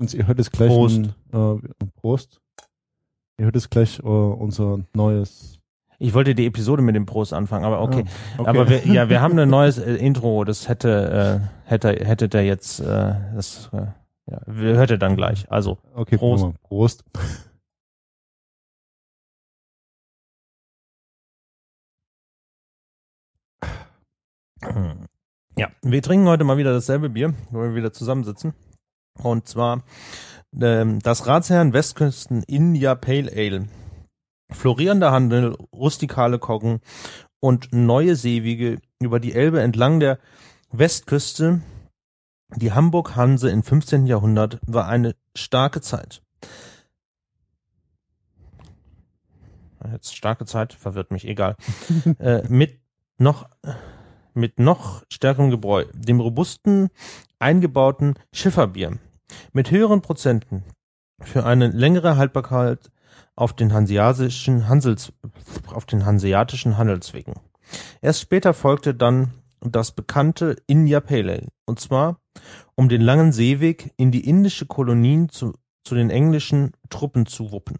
Und ihr hört jetzt gleich Prost. Ein, äh, Prost. Ihr hört jetzt gleich äh, unser neues. Ich wollte die Episode mit dem Prost anfangen, aber okay. Ah, okay. Aber wir, ja, wir haben ein neues äh, Intro. Das hätte, äh, hätte, hätte der jetzt, äh, das, äh, ja, wir hört ihr dann gleich. Also, okay, Prost. Prost. Prost. ja, wir trinken heute mal wieder dasselbe Bier, wo wir wieder zusammensitzen. Und zwar ähm, das Ratsherrn Westküsten India Pale Ale. Florierender Handel, rustikale Koggen und neue Seewege über die Elbe entlang der Westküste. Die Hamburg-Hanse im 15. Jahrhundert war eine starke Zeit. Jetzt starke Zeit, verwirrt mich, egal. äh, mit noch, mit noch stärkerem Gebräu, dem robusten, eingebauten Schifferbier, mit höheren Prozenten für eine längere Haltbarkeit auf den hanseatischen Handels, auf den hanseatischen Handelswegen. Erst später folgte dann das bekannte India Pale Ale, und zwar um den langen Seeweg in die indische Kolonien zu, zu den englischen Truppen zu wuppen.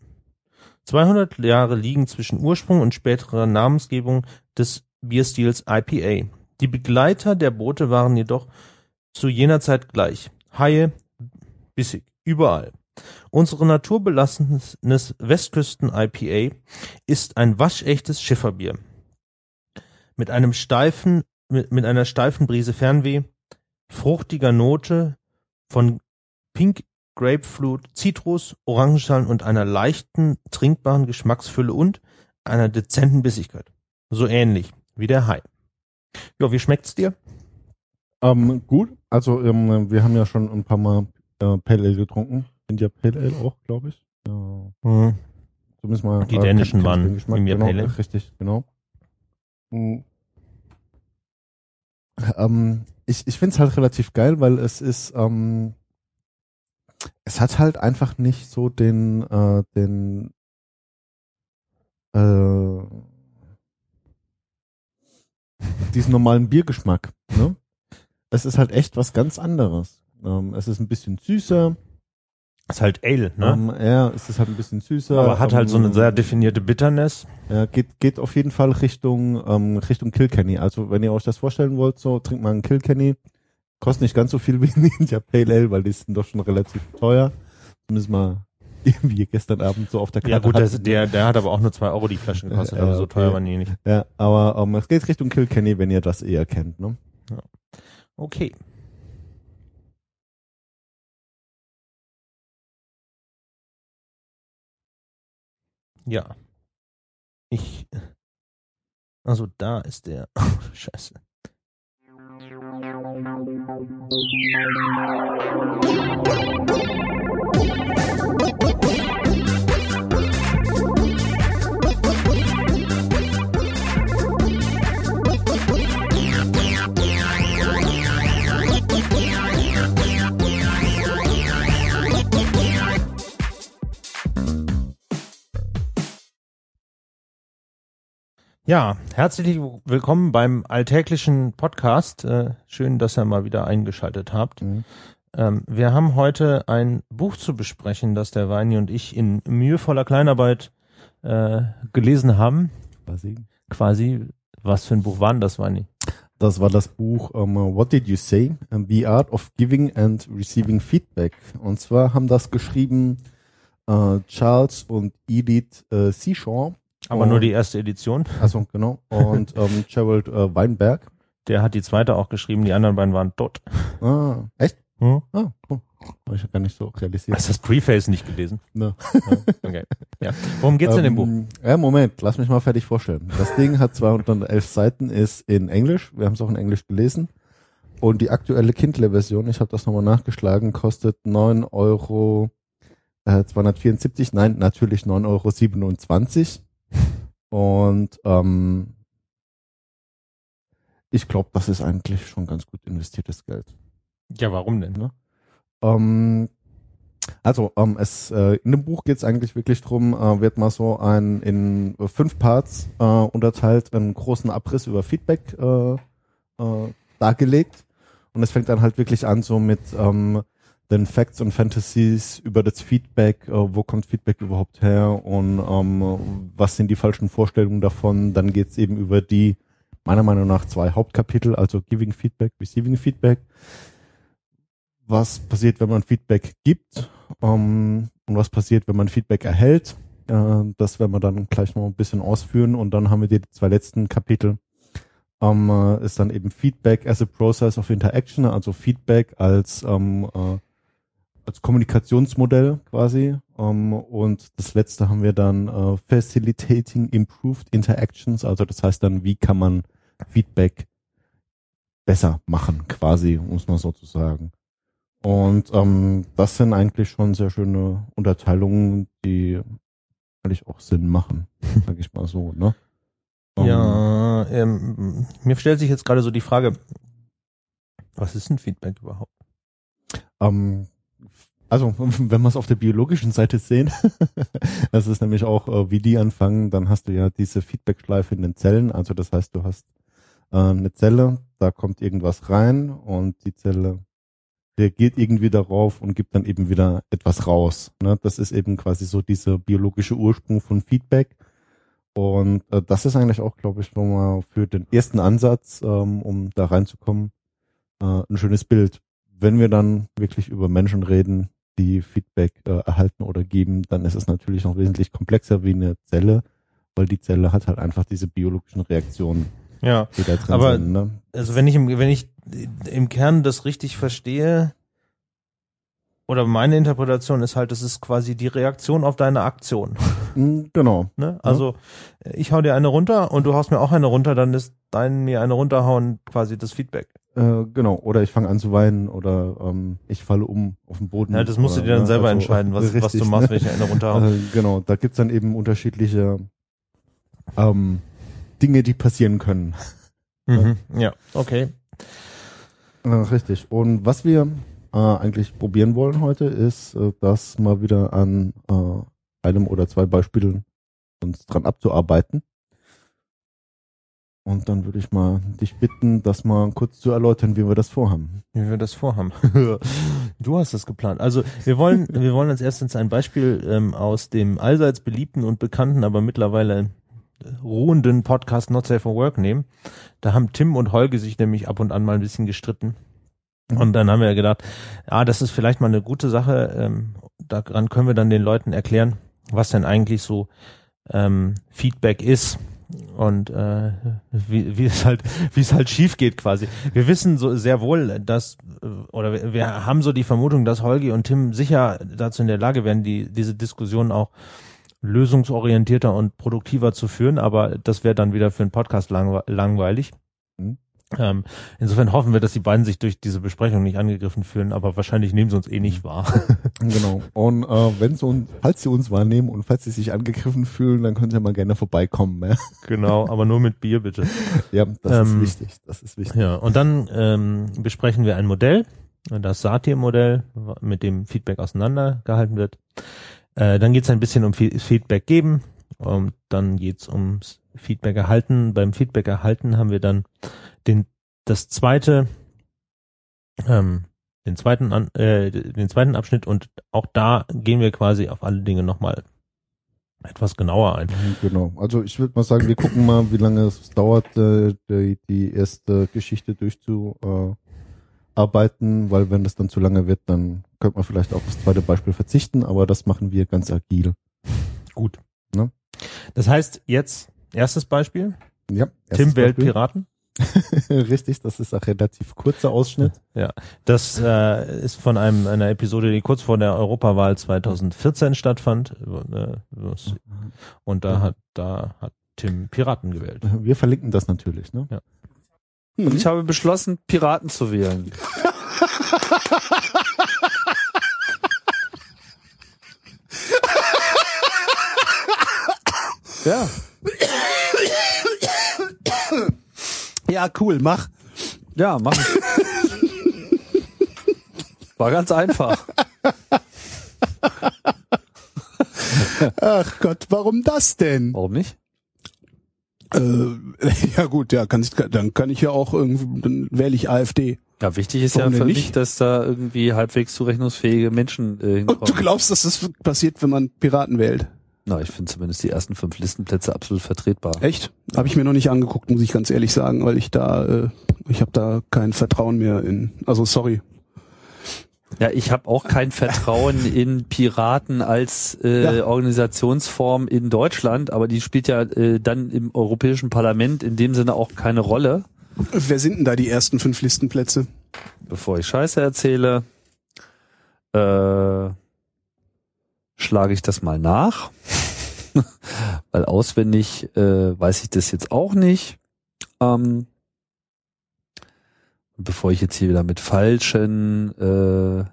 200 Jahre liegen zwischen Ursprung und späterer Namensgebung des Bierstils IPA. Die Begleiter der Boote waren jedoch zu jener Zeit gleich. Haie, bissig, überall. Unsere naturbelassenes Westküsten-IPA ist ein waschechtes Schifferbier. Mit einem steifen, mit, mit einer steifen Brise Fernweh, fruchtiger Note von Pink Grapefruit, Zitrus, Orangenschalen und einer leichten, trinkbaren Geschmacksfülle und einer dezenten Bissigkeit. So ähnlich wie der Hai. Ja, wie schmeckt's dir? Ähm, gut. Also ähm, wir haben ja schon ein paar Mal äh, Pale Ale getrunken. India Pale Ale auch, glaube ich. Ja. Hm. Zumindest mal. Die äh, dänischen waren India genau, Pale Ale. Richtig, genau. Mhm. Ähm, ich ich finde es halt relativ geil, weil es ist, ähm, es hat halt einfach nicht so den, äh, den, äh, diesen normalen Biergeschmack. Ne? Es ist halt echt was ganz anderes. Ähm, es ist ein bisschen süßer. Ist halt Ale, ne? Ähm, ja, es ist halt ein bisschen süßer. Aber hat halt so eine ähm, sehr definierte Bitterness. ja, geht, geht auf jeden Fall Richtung, ähm, Richtung Kilkenny. Also wenn ihr euch das vorstellen wollt, so trinkt mal einen Kilkenny. Kostet nicht ganz so viel wie ein Ninja Pale Ale, weil die sind doch schon relativ teuer. Zumindest mal, wie ihr gestern Abend so auf der Karte Ja gut, das, der, der hat aber auch nur zwei Euro die Flasche gekostet, Ja, also so okay. teuer waren die nicht. Ja, aber ähm, es geht Richtung Kilkenny, wenn ihr das eher kennt, ne? Okay. Ja. Ich. Also da ist der. Scheiße. Ja, herzlich willkommen beim alltäglichen Podcast. Äh, schön, dass ihr mal wieder eingeschaltet habt. Mhm. Ähm, wir haben heute ein Buch zu besprechen, das der Weini und ich in mühevoller Kleinarbeit äh, gelesen haben. Quasi. Quasi, was für ein Buch war denn das, Weini? Das war das Buch ähm, What Did You Say? Ähm, The Art of Giving and Receiving Feedback. Und zwar haben das geschrieben äh, Charles und Edith äh, Seashore. Aber Oh. nur die erste Edition. Also genau. Und ähm, Gerald äh, Weinberg. Der hat die zweite auch geschrieben, die anderen beiden waren tot. Ah, echt? Hm? Ah, cool. Hab ich gar nicht so realisiert. Hast du das Preface nicht gelesen? Ne. Okay. Ja. Worum geht's in dem Buch? Ähm, Ja, Moment, lass mich mal fertig vorstellen. Das Ding hat 211 Seiten, ist in Englisch. Wir haben es auch in Englisch gelesen. Und die aktuelle Kindle-Version, ich habe das nochmal nachgeschlagen, kostet 9 Euro äh, 274. Nein, natürlich 9,27 Euro. Und ähm, ich glaube, das ist eigentlich schon ganz gut investiertes Geld. Ja, warum denn? Ähm, also, ähm, es, äh, in dem Buch geht es eigentlich wirklich drum, äh, wird mal so ein in fünf Parts äh, unterteilt, einen großen Abriss über Feedback äh, äh, dargelegt. Und es fängt dann halt wirklich an so mit ähm, den Facts und Fantasies über das Feedback, äh, wo kommt Feedback überhaupt her und ähm, was sind die falschen Vorstellungen davon. Dann geht's eben über die, meiner Meinung nach, zwei Hauptkapitel, also Giving Feedback, Receiving Feedback. Was passiert, wenn man Feedback gibt ähm, und was passiert, wenn man Feedback erhält. Äh, das werden wir dann gleich noch ein bisschen ausführen und dann haben wir die zwei letzten Kapitel. Ähm, äh, ist dann eben Feedback as a process of interaction, also Feedback als ähm, äh, als Kommunikationsmodell quasi. Ähm, und das letzte haben wir dann uh, Facilitating Improved Interactions. Also das heißt dann, wie kann man Feedback besser machen, quasi, muss man sozusagen. Und ähm, das sind eigentlich schon sehr schöne Unterteilungen, die eigentlich auch Sinn machen, sag ich mal so, ne? Um, ja, ähm, mir stellt sich jetzt gerade so die Frage, was ist ein Feedback überhaupt? Ähm, also, wenn wir es auf der biologischen Seite sehen, das ist nämlich auch, äh, wie die anfangen, dann hast du ja diese Feedback-Schleife in den Zellen. Also das heißt, du hast äh, eine Zelle, da kommt irgendwas rein und die Zelle reagiert irgendwie darauf und gibt dann eben wieder etwas raus. Ne? Das ist eben quasi so dieser biologische Ursprung von Feedback. Und äh, das ist eigentlich auch, glaube ich, nochmal für den ersten Ansatz, ähm, um da reinzukommen, ein schönes Bild. Wenn wir dann wirklich über Menschen reden, die Feedback äh, erhalten oder geben, dann ist es natürlich noch wesentlich komplexer wie eine Zelle, weil die Zelle hat halt einfach diese biologischen Reaktionen. Ja, die da drin aber sind, ne? also wenn ich im, wenn ich im Kern das richtig verstehe, oder meine Interpretation ist halt, das ist quasi die Reaktion auf deine Aktion. Mm, genau. Ne? Also ich hau dir eine runter und du haust mir auch eine runter, dann ist dein mir eine runterhauen quasi das Feedback. Äh, genau, oder ich fange an zu weinen oder ähm, ich falle um auf den Boden. Ja, das musst oder, du dir dann ne? selber also, entscheiden, was, richtig, was du machst, ne? ich eine runterhaue. Äh, genau, da gibt's dann eben unterschiedliche ähm, Dinge, die passieren können. Mhm. Ja, okay. Äh, richtig. Und was wir äh, eigentlich probieren wollen heute, ist, äh, das mal wieder an äh, einem oder zwei Beispielen uns dran abzuarbeiten. Und dann würde ich mal dich bitten, das mal kurz zu erläutern, wie wir das vorhaben. Wie wir das vorhaben. du hast das geplant. Also wir wollen, wir wollen als erstes ein Beispiel ähm, aus dem allseits beliebten und bekannten, aber mittlerweile ruhenden Podcast Not Safe for Work nehmen. Da haben Tim und Holge sich nämlich ab und an mal ein bisschen gestritten. Und dann haben wir gedacht, ja, das ist vielleicht mal eine gute Sache. Ähm, daran können wir dann den Leuten erklären, was denn eigentlich so ähm, Feedback ist und äh, wie, wie es halt wie es halt schief geht quasi. Wir wissen so sehr wohl, dass äh, oder wir, wir haben so die Vermutung, dass Holgi und Tim sicher dazu in der Lage wären, die diese Diskussion auch lösungsorientierter und produktiver zu führen, aber das wäre dann wieder für einen Podcast langweilig. Mhm. Ähm, insofern hoffen wir, dass die beiden sich durch diese Besprechung nicht angegriffen fühlen, aber wahrscheinlich nehmen sie uns eh nicht wahr. genau. Und äh, wenn sie uns, falls sie uns wahrnehmen und falls sie sich angegriffen fühlen, dann können sie ja mal gerne vorbeikommen. Ja? Genau, aber nur mit Bier bitte. ja, das ähm, ist wichtig. Das ist wichtig. Ja, und dann ähm, besprechen wir ein Modell, das Satir-Modell, mit dem Feedback auseinandergehalten wird. Äh, dann geht es ein bisschen um Feedback geben. Und dann geht's ums Feedback erhalten. Beim Feedback erhalten haben wir dann den das zweite ähm, den zweiten äh, den zweiten Abschnitt und auch da gehen wir quasi auf alle Dinge nochmal etwas genauer ein. Mhm, genau. Also ich würde mal sagen, wir gucken mal, wie lange es dauert, äh, die, die erste Geschichte durchzuarbeiten, weil wenn das dann zu lange wird, dann könnte man vielleicht auf das zweite Beispiel verzichten, aber das machen wir ganz agil. Gut. Ne? Das heißt, jetzt erstes Beispiel. Ja. Tim wählt Piraten. Richtig, das ist ein relativ kurzer Ausschnitt. Ja, das äh, ist von einem einer Episode, die kurz vor der Europawahl 2014 stattfand. Und da hat da hat Tim Piraten gewählt. Wir verlinken das natürlich, ne? Ja. Und ich habe beschlossen, Piraten zu wählen. ja. Ja, cool, mach. Ja, mach. War ganz einfach. Ach Gott, warum das denn? Warum nicht? Äh, ja gut, ja, kann ich, dann kann ich ja auch irgendwie, dann wähle ich AfD. Ja, wichtig ist ja Warum denn für nicht? mich, dass da irgendwie halbwegs zurechnungsfähige Menschen äh, Und hinkommen. du glaubst, dass das passiert, wenn man Piraten wählt? Na, ich finde zumindest die ersten fünf Listenplätze absolut vertretbar. Echt? Habe ich mir noch nicht angeguckt, muss ich ganz ehrlich sagen, weil ich da, äh, ich habe da kein Vertrauen mehr in. Also sorry. Ja, ich habe auch kein Vertrauen in Piraten als äh, Ja. Organisationsform in Deutschland, aber die spielt ja äh, dann im Europäischen Parlament in dem Sinne auch keine Rolle. Wer sind denn da die ersten fünf Listenplätze? Bevor ich Scheiße erzähle, äh, schlage ich das mal nach, weil auswendig äh, weiß ich das jetzt auch nicht. Ähm, bevor ich jetzt hier wieder mit falschen äh,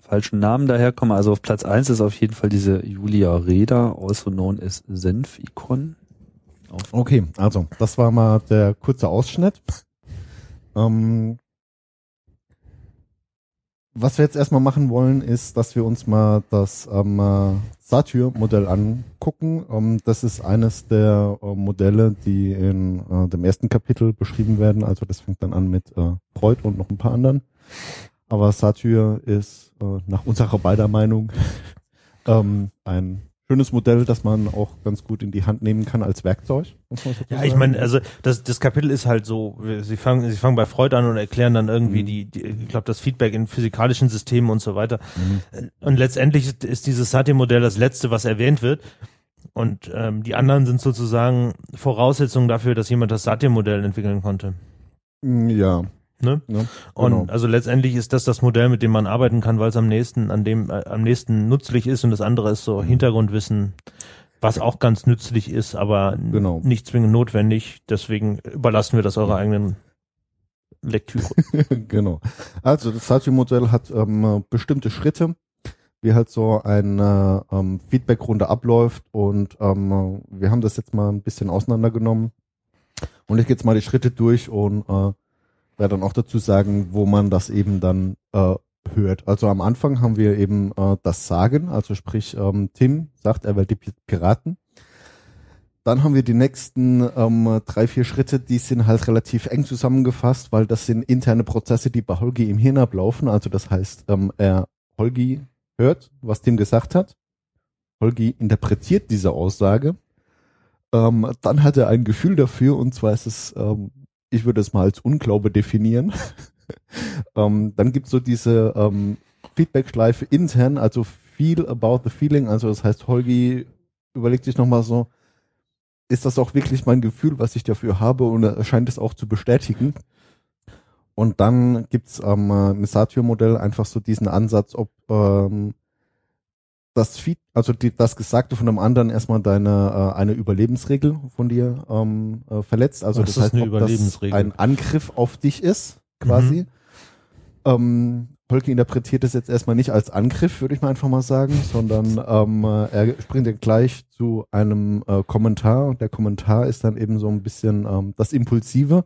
falschen Namen daherkomme, also auf Platz eins ist auf jeden Fall diese Julia Reda, also known as Senf-Icon. Okay, also das war mal der kurze Ausschnitt. Ähm, was wir jetzt erstmal machen wollen, ist, dass wir uns mal das ähm, äh, Satyr-Modell angucken. Ähm, das ist eines der äh, Modelle, die in äh, dem ersten Kapitel beschrieben werden. Also das fängt dann an mit äh, Freud und noch ein paar anderen. Aber Satyr ist äh, nach unserer beider Meinung ähm, ein schönes Modell, das man auch ganz gut in die Hand nehmen kann als Werkzeug. Ja, ich meine, also das, das Kapitel ist halt so, sie fangen, sie fangen bei Freud an und erklären dann irgendwie Mhm. die, die, ich glaube, das Feedback in physikalischen Systemen und so weiter. Mhm. Und letztendlich ist, dieses Sati-Modell das letzte, was erwähnt wird. Und ähm, die anderen sind sozusagen Voraussetzungen dafür, dass jemand das Sati-Modell entwickeln konnte. Ja, Ne? ne? Und Genau. also letztendlich ist das das Modell, mit dem man arbeiten kann, weil es am nächsten, an dem äh, am nächsten nützlich ist und das andere ist so Hintergrundwissen, was auch ganz nützlich ist, aber Genau. nicht zwingend notwendig. Deswegen überlassen wir das eurer eigenen Lektüre. genau. Also das Satyr-Modell hat ähm, bestimmte Schritte, wie halt so eine ähm, Feedback-Runde abläuft und ähm, wir haben das jetzt mal ein bisschen auseinandergenommen und ich gehe jetzt mal die Schritte durch und äh, werde dann auch dazu sagen, wo man das eben dann äh, hört. Also am Anfang haben wir eben äh, das Sagen, also sprich ähm, Tim sagt, er wählt die Pi- Piraten. Dann haben wir die nächsten ähm, drei, vier Schritte, die sind halt relativ eng zusammengefasst, weil das sind interne Prozesse, die bei Holgi im Hirn ablaufen. Also das heißt, ähm, er Holgi hört, was Tim gesagt hat. Holgi interpretiert diese Aussage. Ähm, dann hat er ein Gefühl dafür, und zwar ist es, ähm, ich würde es mal als Unglaube definieren. ähm, dann gibt's so diese ähm, Feedback-Schleife intern, also feel about the feeling. Also das heißt, Holgi überlegt sich nochmal so, ist das auch wirklich mein Gefühl, was ich dafür habe und er scheint es auch zu bestätigen. Und dann gibt's am äh, Misatio-Modell einfach so diesen Ansatz, ob ähm, das Feed, also die, das Gesagte von einem anderen erstmal deine äh, eine Überlebensregel von dir ähm, äh, verletzt. Also Was das heißt, eine ob das ein Angriff auf dich ist, quasi. Ähm, Holke interpretiert es jetzt erstmal nicht als Angriff, würde ich mal einfach mal sagen, sondern ähm, äh, er springt ja gleich zu einem äh, Kommentar und der Kommentar ist dann eben so ein bisschen ähm, das Impulsive.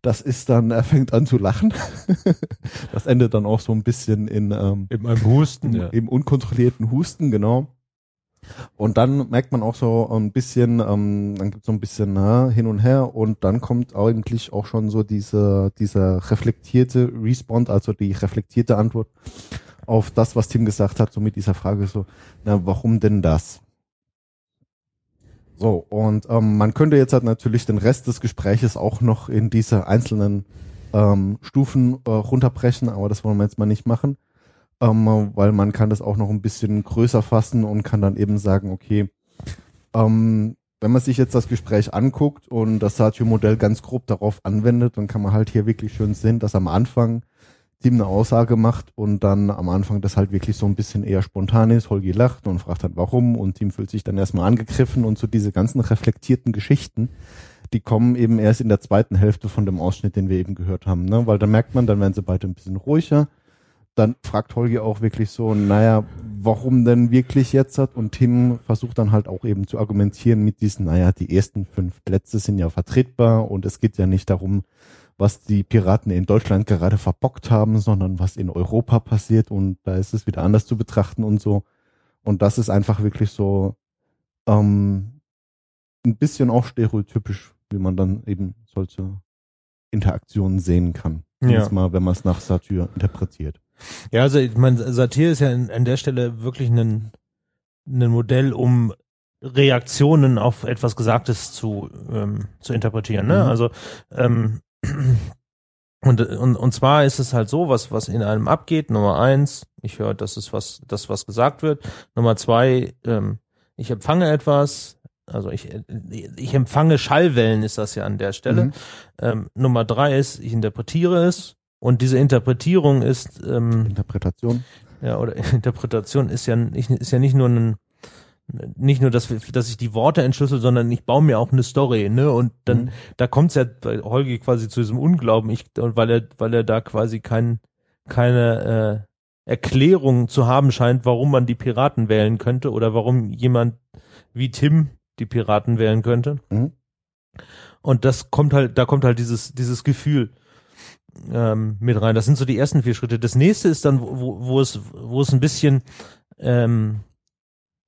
Das ist dann, er fängt an zu lachen. das endet dann auch so ein bisschen in ähm, Eben einem Husten, im, im unkontrollierten Husten, genau. Und dann merkt man auch so ein bisschen, ähm, dann gibt es so ein bisschen na, hin und her und dann kommt eigentlich auch schon so diese, dieser reflektierte Respond, also die reflektierte Antwort auf das, was Tim gesagt hat, so mit dieser Frage so, na, warum denn das? So, und ähm, man könnte jetzt halt natürlich den Rest des Gespräches auch noch in diese einzelnen ähm, Stufen äh, runterbrechen, aber das wollen wir jetzt mal nicht machen ähm, weil man kann das auch noch ein bisschen größer fassen und kann dann eben sagen, okay, ähm, wenn man sich jetzt das Gespräch anguckt und das Satio-Modell ganz grob darauf anwendet, dann kann man halt hier wirklich schön sehen, dass am Anfang Tim eine Aussage macht und dann am Anfang das halt wirklich so ein bisschen eher spontan ist. Holgi lacht und fragt dann warum und Tim fühlt sich dann erstmal angegriffen und so diese ganzen reflektierten Geschichten, die kommen eben erst in der zweiten Hälfte von dem Ausschnitt, den wir eben gehört haben, ne? weil dann merkt man, dann werden sie beide ein bisschen ruhiger dann fragt Holgi auch wirklich so, naja, warum denn wirklich jetzt hat? Und Tim versucht dann halt auch eben zu argumentieren mit diesen, naja, die ersten fünf Plätze sind ja vertretbar und es geht ja nicht darum, was die Piraten in Deutschland gerade verbockt haben, sondern was in Europa passiert und da ist es wieder anders zu betrachten und so. Und das ist einfach wirklich so ähm, ein bisschen auch stereotypisch, wie man dann eben solche Interaktionen sehen kann. Ja. Mal, wenn man es nach Satyr interpretiert. Ja, also ich meine, Satire ist ja in, an der Stelle wirklich ein, ein Modell, um Reaktionen auf etwas Gesagtes zu, ähm, zu interpretieren. Ne? Mhm. Also ähm, und, und, und zwar ist es halt so, was, was in einem abgeht. Nummer eins, ich höre, das ist was, das, was gesagt wird. Nummer zwei, ähm, ich empfange etwas, also ich, ich empfange Schallwellen, ist das ja an der Stelle. Mhm. Ähm, Nummer drei ist, ich interpretiere es. Und diese Interpretierung ist, ähm, Interpretation. ja, oder Interpretation ist ja nicht, ist ja nicht nur ein, nicht nur, dass, dass ich die Worte entschlüssel, sondern ich baue mir auch eine Story, ne? Und dann, Mhm. da kommt's ja bei Holgi quasi zu diesem Unglauben, ich, weil er, weil er da quasi kein, keine äh, Erklärung zu haben scheint, warum man die Piraten wählen könnte oder warum jemand wie Tim die Piraten wählen könnte. Mhm. Und das kommt halt, da kommt halt dieses, dieses Gefühl ähm, mit rein. Das sind so die ersten vier Schritte. Das nächste ist dann, wo, wo es, wo es ein bisschen, ähm,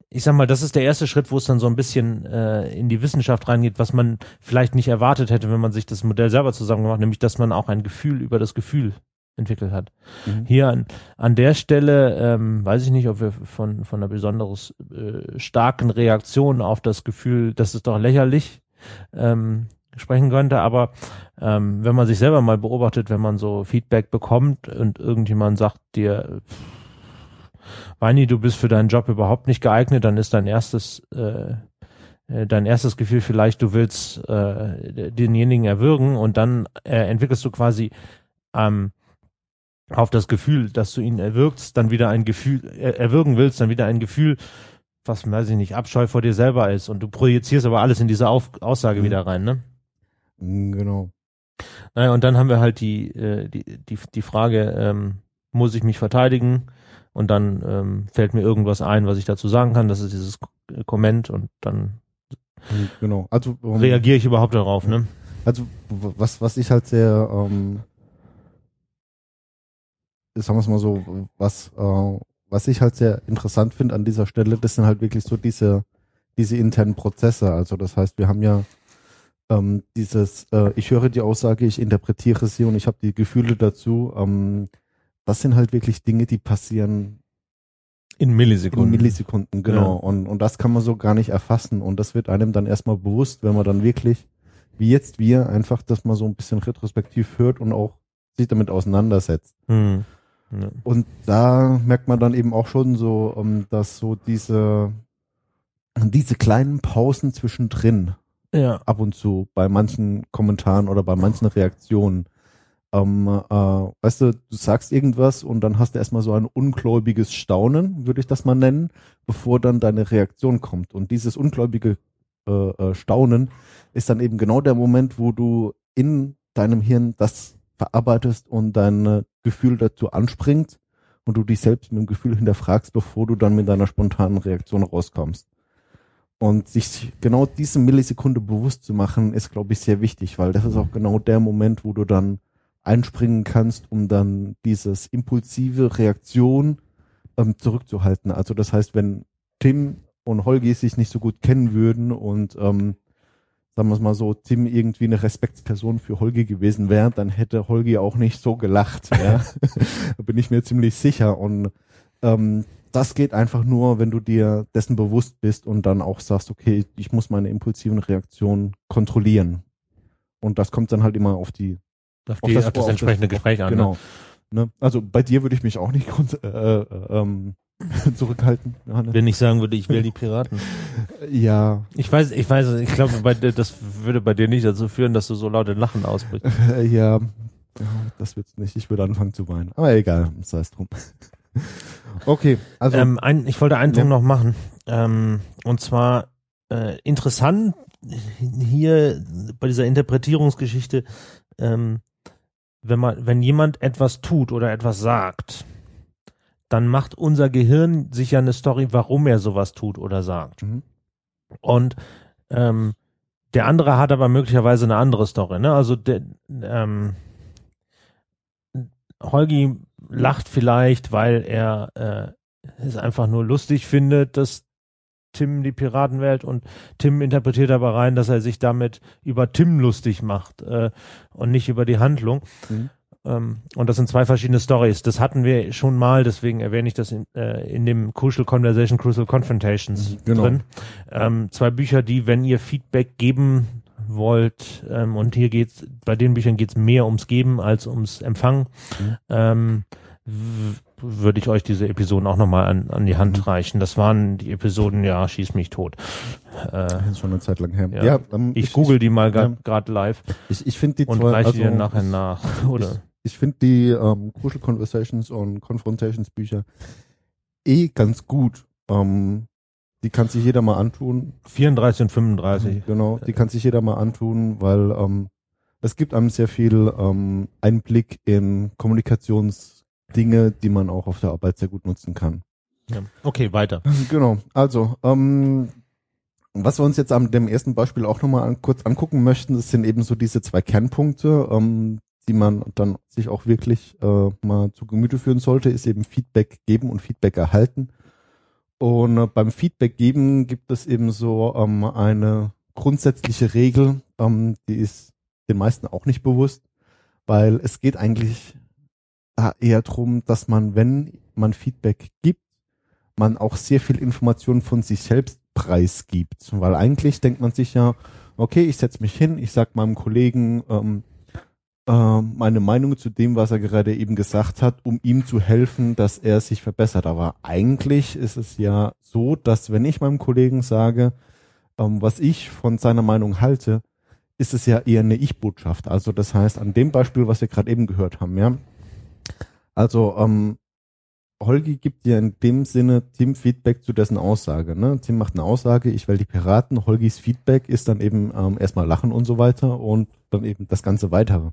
ich sag mal, das ist der erste Schritt, wo es dann so ein bisschen äh, in die Wissenschaft reingeht, was man vielleicht nicht erwartet hätte, wenn man sich das Modell selber zusammen gemacht, nämlich, dass man auch ein Gefühl über das Gefühl entwickelt hat. Mhm. Hier an, an der Stelle ähm, weiß ich nicht, ob wir von, von einer besonders äh, starken Reaktion auf das Gefühl, das ist doch lächerlich, ähm, sprechen könnte, aber ähm, wenn man sich selber mal beobachtet, wenn man so Feedback bekommt und irgendjemand sagt dir, Weini, du bist für deinen Job überhaupt nicht geeignet, dann ist dein erstes äh, äh, dein erstes Gefühl vielleicht, du willst äh, denjenigen erwürgen und dann äh, entwickelst du quasi ähm, auf das Gefühl, dass du ihn erwürgst, dann wieder ein Gefühl, er, erwürgen willst, dann wieder ein Gefühl, was, weiß ich nicht, Abscheu vor dir selber ist und du projizierst aber alles in diese auf Aussage Mhm. wieder rein, ne? Mhm, Genau. Naja, und dann haben wir halt die, äh, die, die, die Frage, ähm, muss ich mich verteidigen? Und dann ähm, fällt mir irgendwas ein, was ich dazu sagen kann. Das ist dieses K- Comment und dann Mhm, Genau. Also, ähm, reagiere ich überhaupt darauf, ne? also was, was ich halt sehr, ähm, sagen wir es mal so, was, äh, was ich halt sehr interessant finde an dieser Stelle, das sind halt wirklich so diese, diese internen Prozesse. Also das heißt, wir haben ja ähm, dieses, äh, ich höre die Aussage, ich interpretiere sie und ich habe die Gefühle dazu. Ähm, das sind halt wirklich Dinge, die passieren In in Millisekunden. Millisekunden, genau. Ja. Und, und das kann man so gar nicht erfassen. Und das wird einem dann erstmal bewusst, wenn man dann wirklich, wie jetzt wir, einfach das mal so ein bisschen retrospektiv hört und auch sich damit auseinandersetzt. Hm. Ja. Und da merkt man dann eben auch schon so, ähm, dass so diese, diese kleinen Pausen zwischendrin ja. ab und zu bei manchen Kommentaren oder bei manchen Reaktionen. Ähm, äh, weißt du, du sagst irgendwas und dann hast du erstmal so ein ungläubiges Staunen, würde ich das mal nennen, bevor dann deine Reaktion kommt. Und dieses ungläubige äh, äh, Staunen ist dann eben genau der Moment, wo du in deinem Hirn das verarbeitest und dein Gefühl dazu anspringt und du dich selbst mit dem Gefühl hinterfragst, bevor du dann mit deiner spontanen Reaktion rauskommst. Und sich genau diese Millisekunde bewusst zu machen, ist, glaube ich, sehr wichtig, weil das ist auch genau der Moment, wo du dann einspringen kannst, um dann dieses impulsive Reaktion ähm, zurückzuhalten. Also das heißt, wenn Tim und Holgi sich nicht so gut kennen würden und ähm, sagen wir es mal so, Tim irgendwie eine Respektsperson für Holgi gewesen wäre, dann hätte Holgi auch nicht so gelacht. Ja? da bin ich mir ziemlich sicher. Und ähm, das geht einfach nur, wenn du dir dessen bewusst bist und dann auch sagst, okay, ich muss meine impulsiven Reaktionen kontrollieren. Und das kommt dann halt immer auf die Auf, die, das- auf das auf das- entsprechende Gespräch an. Genau. Ne? Also bei dir würde ich mich auch nicht äh, äh, ähm, zurückhalten, Ne? Johannes. Wenn ich sagen würde, ich will die Piraten. Ja, Ich weiß, ich weiß, ich glaube, bei dir, das würde bei dir nicht dazu führen, dass du so laut in Lachen ausbrichst. ja, ja, das wird's nicht. Ich würde anfangen zu weinen. Aber egal, sei es drum. Okay, also ähm, ein, ich wollte einen Ja. Punkt noch machen. Ähm, und zwar äh, interessant hier bei dieser Interpretierungsgeschichte, ähm, wenn man, wenn jemand etwas tut oder etwas sagt, dann macht unser Gehirn sich ja eine Story, warum er sowas tut oder sagt. Mhm. Und ähm, der andere hat aber möglicherweise eine andere Story. Ne? Also der, ähm, Holgi lacht vielleicht, weil er äh, es einfach nur lustig findet, dass Tim die Piratenwelt und Tim interpretiert aber rein, dass er sich damit über Tim lustig macht äh, und nicht über die Handlung. Mhm. Ähm, und das sind zwei verschiedene Stories. Das hatten wir schon mal, deswegen erwähne ich das in, äh, in dem Crucial Conversation, Crucial Confrontations Genau. drin. Ähm, zwei Bücher, die, wenn ihr Feedback geben wollt, ähm, und hier geht's, bei den Büchern geht's mehr ums Geben als ums Empfangen, Mhm. ähm, würde ich euch diese Episoden auch nochmal an, an die Hand Mhm. reichen. Das waren die Episoden, ja, schieß mich tot. Äh, Das ist schon eine Zeit lang her. Ja. Ja, ähm, ich google die mal ja. gerade live Ich, ich finde die und zwei, reiche also, die dann nachher nach. Oder? Ich, ich finde die ähm, Crucial Conversations und Confrontations Bücher eh ganz gut. Ähm, die kann sich jeder mal antun. 34 und 35. Genau, die kann sich jeder mal antun, weil ähm, es gibt einem sehr viel ähm, Einblick in Kommunikationsdinge, die man auch auf der Arbeit sehr gut nutzen kann. Ja. Okay, weiter. Genau, also ähm, was wir uns jetzt am dem ersten Beispiel auch nochmal an, kurz angucken möchten, das sind eben so diese zwei Kernpunkte, ähm, die man dann sich auch wirklich äh, mal zu Gemüte führen sollte, ist eben Feedback geben und Feedback erhalten. Und äh, beim Feedback geben gibt es eben so ähm, eine grundsätzliche Regel, ähm, die ist den meisten auch nicht bewusst, weil es geht eigentlich eher drum, dass man, wenn man Feedback gibt, man auch sehr viel Informationen von sich selbst preisgibt. Weil eigentlich denkt man sich ja, okay, ich setze mich hin, ich sag meinem Kollegen ähm, äh, meine Meinung zu dem, was er gerade eben gesagt hat, um ihm zu helfen, dass er sich verbessert. Aber eigentlich ist es ja so, dass wenn ich meinem Kollegen sage, ähm, was ich von seiner Meinung halte, ist es ja eher eine Ich-Botschaft. Also das heißt, an dem Beispiel, was wir gerade eben gehört haben, ja. Also ähm, Holgi gibt dir in dem Sinne Tim Feedback zu dessen Aussage. Ne? Tim macht eine Aussage, ich will die Piraten. Holgis Feedback ist dann eben ähm, erstmal lachen und so weiter und dann eben das ganze Weitere.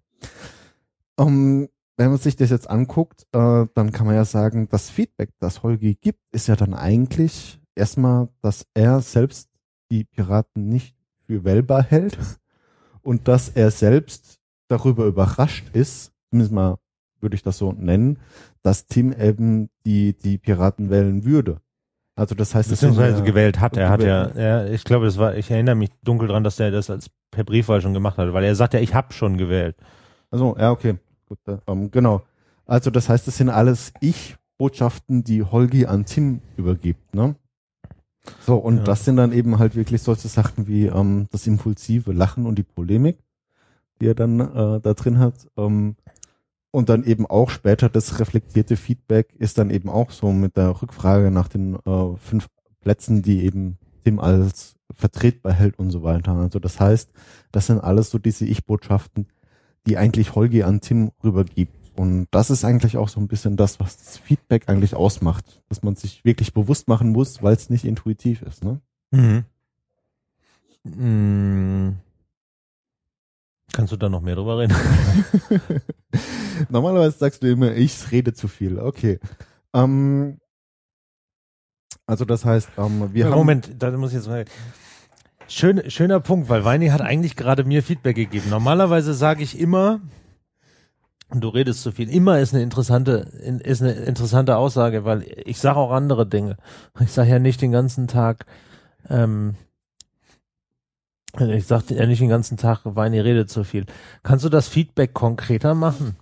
Ähm, wenn man sich das jetzt anguckt, äh, dann kann man ja sagen, das Feedback, das Holgi gibt, ist ja dann eigentlich erstmal, dass er selbst die Piraten nicht für wählbar hält und dass er selbst darüber überrascht ist, zumindest mal würde ich das so nennen, dass Tim eben die, die Piraten wählen würde. Also das heißt, Beziehungsweise ja- gewählt hat. Er hat ja, er, ich glaube, das war, ich erinnere mich dunkel dran, dass er das als per Briefwahl schon gemacht hat, weil er sagt ja, ich habe schon gewählt. Also, ja, okay. Gut, äh, ähm, genau. Also das heißt, es sind alles Ich-Botschaften, die Holgi an Tim übergibt, ne? So, und Ja. das sind dann eben halt wirklich solche Sachen wie ähm, das impulsive Lachen und die Polemik, die er dann äh, da drin hat. Ähm, und dann eben auch später das reflektierte Feedback ist dann eben auch so mit der Rückfrage nach den äh, fünf Plätzen, die eben Tim als vertretbar hält und so weiter. Also das heißt, das sind alles so diese Ich-Botschaften, die eigentlich Holgi an Tim rübergibt. Und das ist eigentlich auch so ein bisschen das, was das Feedback eigentlich ausmacht, dass man sich wirklich bewusst machen muss, weil es nicht intuitiv ist. Ne? Mhm. Mm. Kannst du da noch mehr drüber reden? Normalerweise sagst du immer, ich rede zu viel. Okay. Ähm, also das heißt, ähm, wir Ja, haben Moment, da muss ich jetzt mal. Schön, schöner Punkt, weil Weini hat eigentlich gerade mir Feedback gegeben. Normalerweise sage ich immer, du redest zu viel. Immer ist eine interessante, in- ist eine interessante Aussage, weil ich sage auch andere Dinge. Ich sage ja nicht den ganzen Tag, ähm, ich sage ja nicht den ganzen Tag, Weini redet zu viel. Kannst du das Feedback konkreter machen?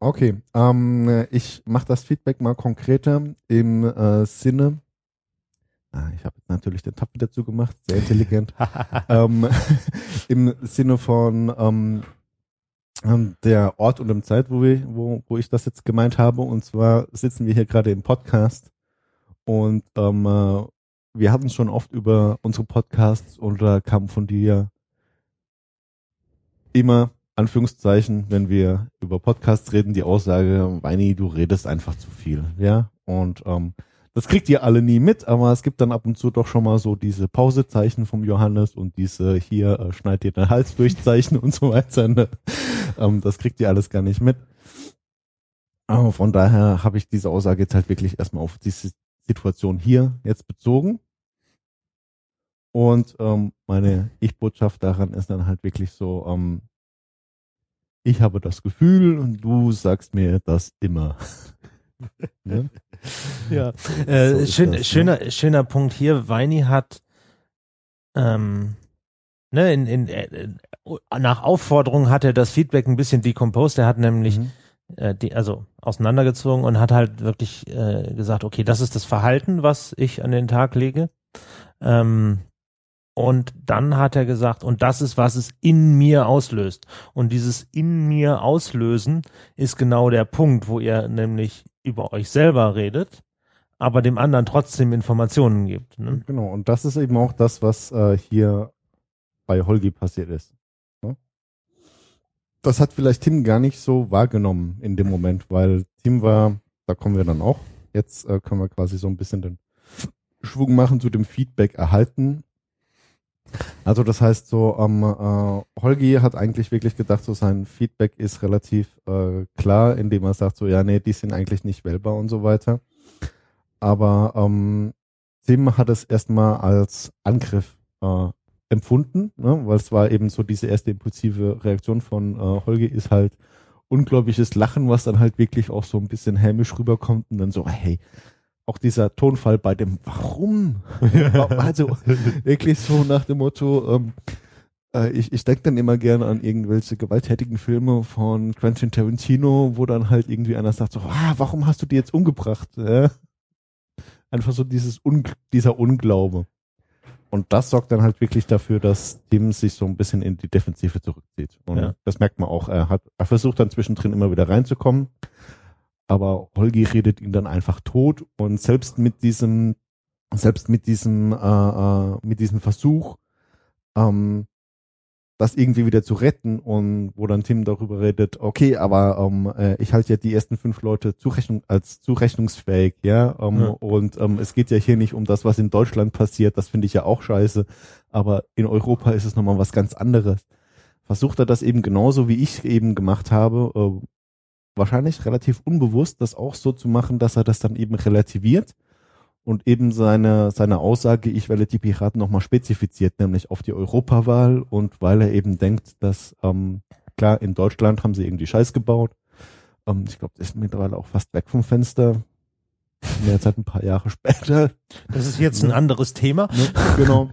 Okay, ähm, ich mache das Feedback mal konkreter im äh, Sinne. Ah, ich habe natürlich den Tab wieder zugemacht, sehr intelligent. ähm, Im Sinne von ähm, ähm, der Ort und dem Zeit, wo, wir, wo, wo ich das jetzt gemeint habe. Und zwar sitzen wir hier gerade im Podcast und ähm, äh, wir hatten schon oft über unsere Podcasts und da kam von dir immer Anführungszeichen, wenn wir über Podcasts reden, die Aussage, Weini, du redest einfach zu viel, ja. Und ähm, das kriegt ihr alle nie mit, aber es gibt dann ab und zu doch schon mal so diese Pausezeichen vom Johannes und diese hier äh, schneid dir den Hals durch Zeichen und so weiter. Ne? Ähm, das kriegt ihr alles gar nicht mit. Aber von daher habe ich diese Aussage jetzt halt wirklich erstmal auf diese Situation hier jetzt bezogen. Und ähm, meine Ich-Botschaft daran ist dann halt wirklich so, ähm, ich habe das Gefühl und du sagst mir das immer. Ne? Ja. Äh, So schön, das, ne? schöner, schöner Punkt hier. Weini hat ähm, ne, in, in, äh, nach Aufforderung hat er das Feedback ein bisschen decomposed. Er hat nämlich Mhm. Äh, die, also auseinandergezogen und hat halt wirklich äh, gesagt, okay, das ist das Verhalten, was ich an den Tag lege. Ähm, und dann hat er gesagt, und das ist, was es in mir auslöst. Und dieses in mir auslösen ist genau der Punkt, wo ihr nämlich über euch selber redet, aber dem anderen trotzdem Informationen gibt. Ne? Genau, und das ist eben auch das, was äh, hier bei Holgi passiert ist. Das hat vielleicht Tim gar nicht so wahrgenommen in dem Moment, weil Tim war, da kommen wir dann auch, jetzt äh, können wir quasi so ein bisschen den Schwung machen zu dem Feedback erhalten. Also das heißt so, ähm, äh, Holgi hat eigentlich wirklich gedacht, so sein Feedback ist relativ äh, klar, indem er sagt so, ja, nee, die sind eigentlich nicht wählbar und so weiter. Aber ähm, Tim hat es erstmal als Angriff äh, empfunden, ne? weil es war eben so diese erste impulsive Reaktion von äh, Holgi ist halt unglaubliches Lachen, was dann halt wirklich auch so ein bisschen hämisch rüberkommt und dann so, hey, auch dieser Tonfall bei dem Warum? also wirklich so nach dem Motto, ähm, äh, ich, ich denke dann immer gerne an irgendwelche gewalttätigen Filme von Quentin Tarantino, wo dann halt irgendwie einer sagt so, ah, warum hast du die jetzt umgebracht? Ja? Einfach so dieses Un dieser Unglaube. Und das sorgt dann halt wirklich dafür, dass Tim sich so ein bisschen in die Defensive zurückzieht. Und Ja. das merkt man auch. Er hat, er versucht dann zwischendrin immer wieder reinzukommen. Aber Holgi redet ihn dann einfach tot. Und selbst mit diesem, selbst mit diesem, äh, äh, mit diesem Versuch, ähm, das irgendwie wieder zu retten und wo dann Tim darüber redet, okay, aber ähm, äh, ich halte ja die ersten fünf Leute Zurechnung, als zurechnungsfähig, ja, ähm, Ja. und ähm, es geht ja hier nicht um das, was in Deutschland passiert, das finde ich ja auch scheiße, aber in Europa ist es nochmal was ganz anderes. Versucht er das eben genauso, wie ich eben gemacht habe, äh, wahrscheinlich relativ unbewusst, das auch so zu machen, dass er das dann eben relativiert und eben seine, seine Aussage, ich wähle die Piraten nochmal spezifiziert, nämlich auf die Europawahl und weil er eben denkt, dass, ähm, klar, in Deutschland haben sie irgendwie Scheiß gebaut. Ähm, ich glaube, das ist mittlerweile auch fast weg vom Fenster. Jetzt halt ein paar Jahre später. Das ist jetzt ein anderes Thema. Ne? Genau.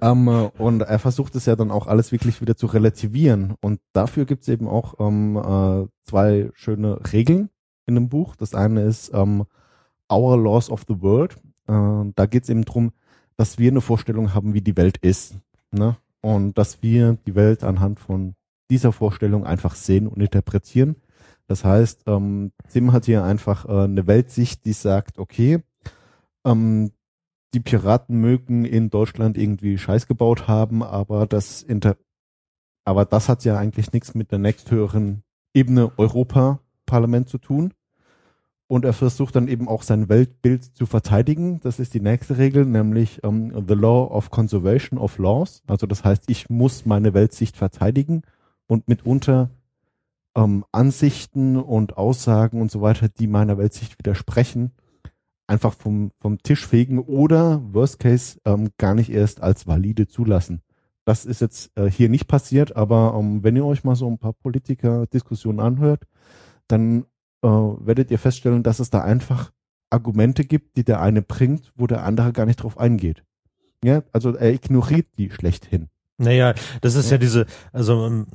Ähm, äh, und er versucht es ja dann auch alles wirklich wieder zu relativieren. Und dafür gibt's eben auch ähm, äh, zwei schöne Regeln in dem Buch. Das eine ist ähm, Our Laws of the World. Äh, da geht's eben drum, dass wir eine Vorstellung haben, wie die Welt ist. Ne? Und dass wir die Welt anhand von dieser Vorstellung einfach sehen und interpretieren. Das heißt, ähm, Tim hat hier einfach äh, eine Weltsicht, die sagt, okay, ähm, die Piraten mögen in Deutschland irgendwie Scheiß gebaut haben, aber das inter aber das hat ja eigentlich nichts mit der nächsthöheren Ebene Europaparlament zu tun. Und er versucht dann eben auch sein Weltbild zu verteidigen. Das ist die nächste Regel, nämlich ähm, the law of conservation of laws. Also das heißt, ich muss meine Weltsicht verteidigen und mitunter ähm, Ansichten und Aussagen und so weiter, die meiner Weltsicht widersprechen, einfach vom, vom Tisch fegen oder worst case ähm, gar nicht erst als valide zulassen. Das ist jetzt äh, hier nicht passiert, aber ähm, wenn ihr euch mal so ein paar Politiker-Diskussionen anhört, dann äh, werdet ihr feststellen, dass es da einfach Argumente gibt, die der eine bringt, wo der andere gar nicht drauf eingeht. Ja, also er ignoriert die schlechthin. Naja, das ist ja, Ja. diese, also ähm,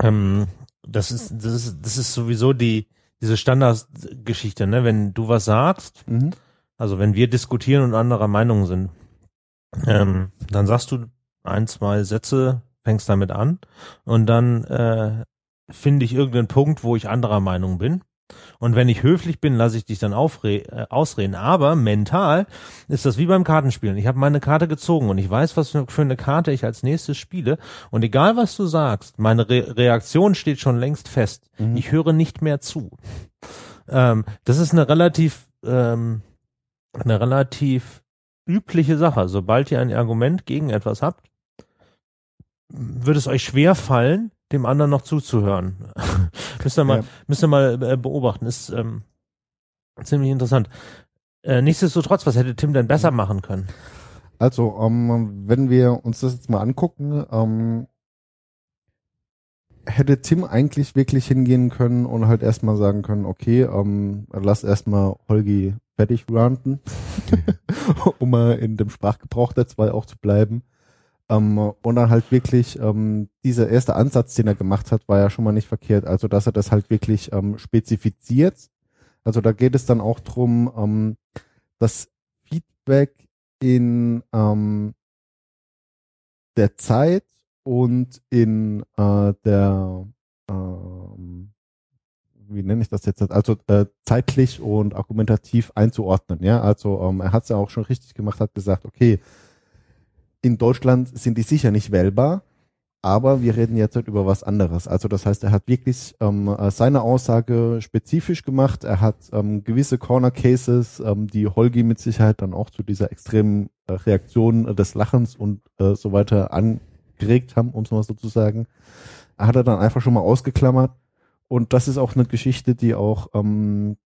ähm, das ist, das ist, das ist sowieso die, diese Standardgeschichte, ne? Wenn du was sagst, Mhm. also wenn wir diskutieren und anderer Meinung sind, ähm, dann sagst du ein, zwei Sätze, fängst damit an und dann äh, finde ich irgendeinen Punkt, wo ich anderer Meinung bin. Und wenn ich höflich bin, lasse ich dich dann aufre äh, ausreden. Aber mental ist das wie beim Kartenspielen. Ich habe meine Karte gezogen und ich weiß, was für eine Karte ich als nächstes spiele. Und egal, was du sagst, meine Re Reaktion steht schon längst fest. Mhm. Ich höre nicht mehr zu. Ähm, das ist eine relativ, ähm, eine relativ übliche Sache. Sobald ihr ein Argument gegen etwas habt, wird es euch schwer fallen, dem anderen noch zuzuhören. müsst ihr mal, Ja. müsst ihr mal äh, beobachten. Ist ähm, ziemlich interessant. Äh, nichtsdestotrotz, was hätte Tim denn besser machen können? Also, ähm, wenn wir uns das jetzt mal angucken, ähm, hätte Tim eigentlich wirklich hingehen können und halt erstmal sagen können, okay, ähm, lass erstmal Holgi fertig ranten, um mal in dem Sprachgebrauch der zwei auch zu bleiben. Ähm, und dann halt wirklich, ähm, dieser erste Ansatz, den er gemacht hat, war ja schon mal nicht verkehrt. Also, dass er das halt wirklich ähm, spezifiziert. Also da geht es dann auch drum, ähm, das Feedback in ähm, der Zeit und in äh, der ähm, wie nenne ich das jetzt, also äh, zeitlich und argumentativ einzuordnen. Ja, also ähm, er hat es ja auch schon richtig gemacht, hat gesagt, okay, in Deutschland sind die sicher nicht wählbar, aber wir reden jetzt halt über was anderes. Also das heißt, er hat wirklich ähm, äh, seine Aussage spezifisch gemacht. Er hat ähm, gewisse Corner Cases, ähm, die Holgi mit Sicherheit dann auch zu dieser extremen äh, Reaktion des Lachens und äh, so weiter angeregt haben, um es mal so zu sagen. Er hat er dann einfach schon mal ausgeklammert. Und das ist auch eine Geschichte, die auch ähm,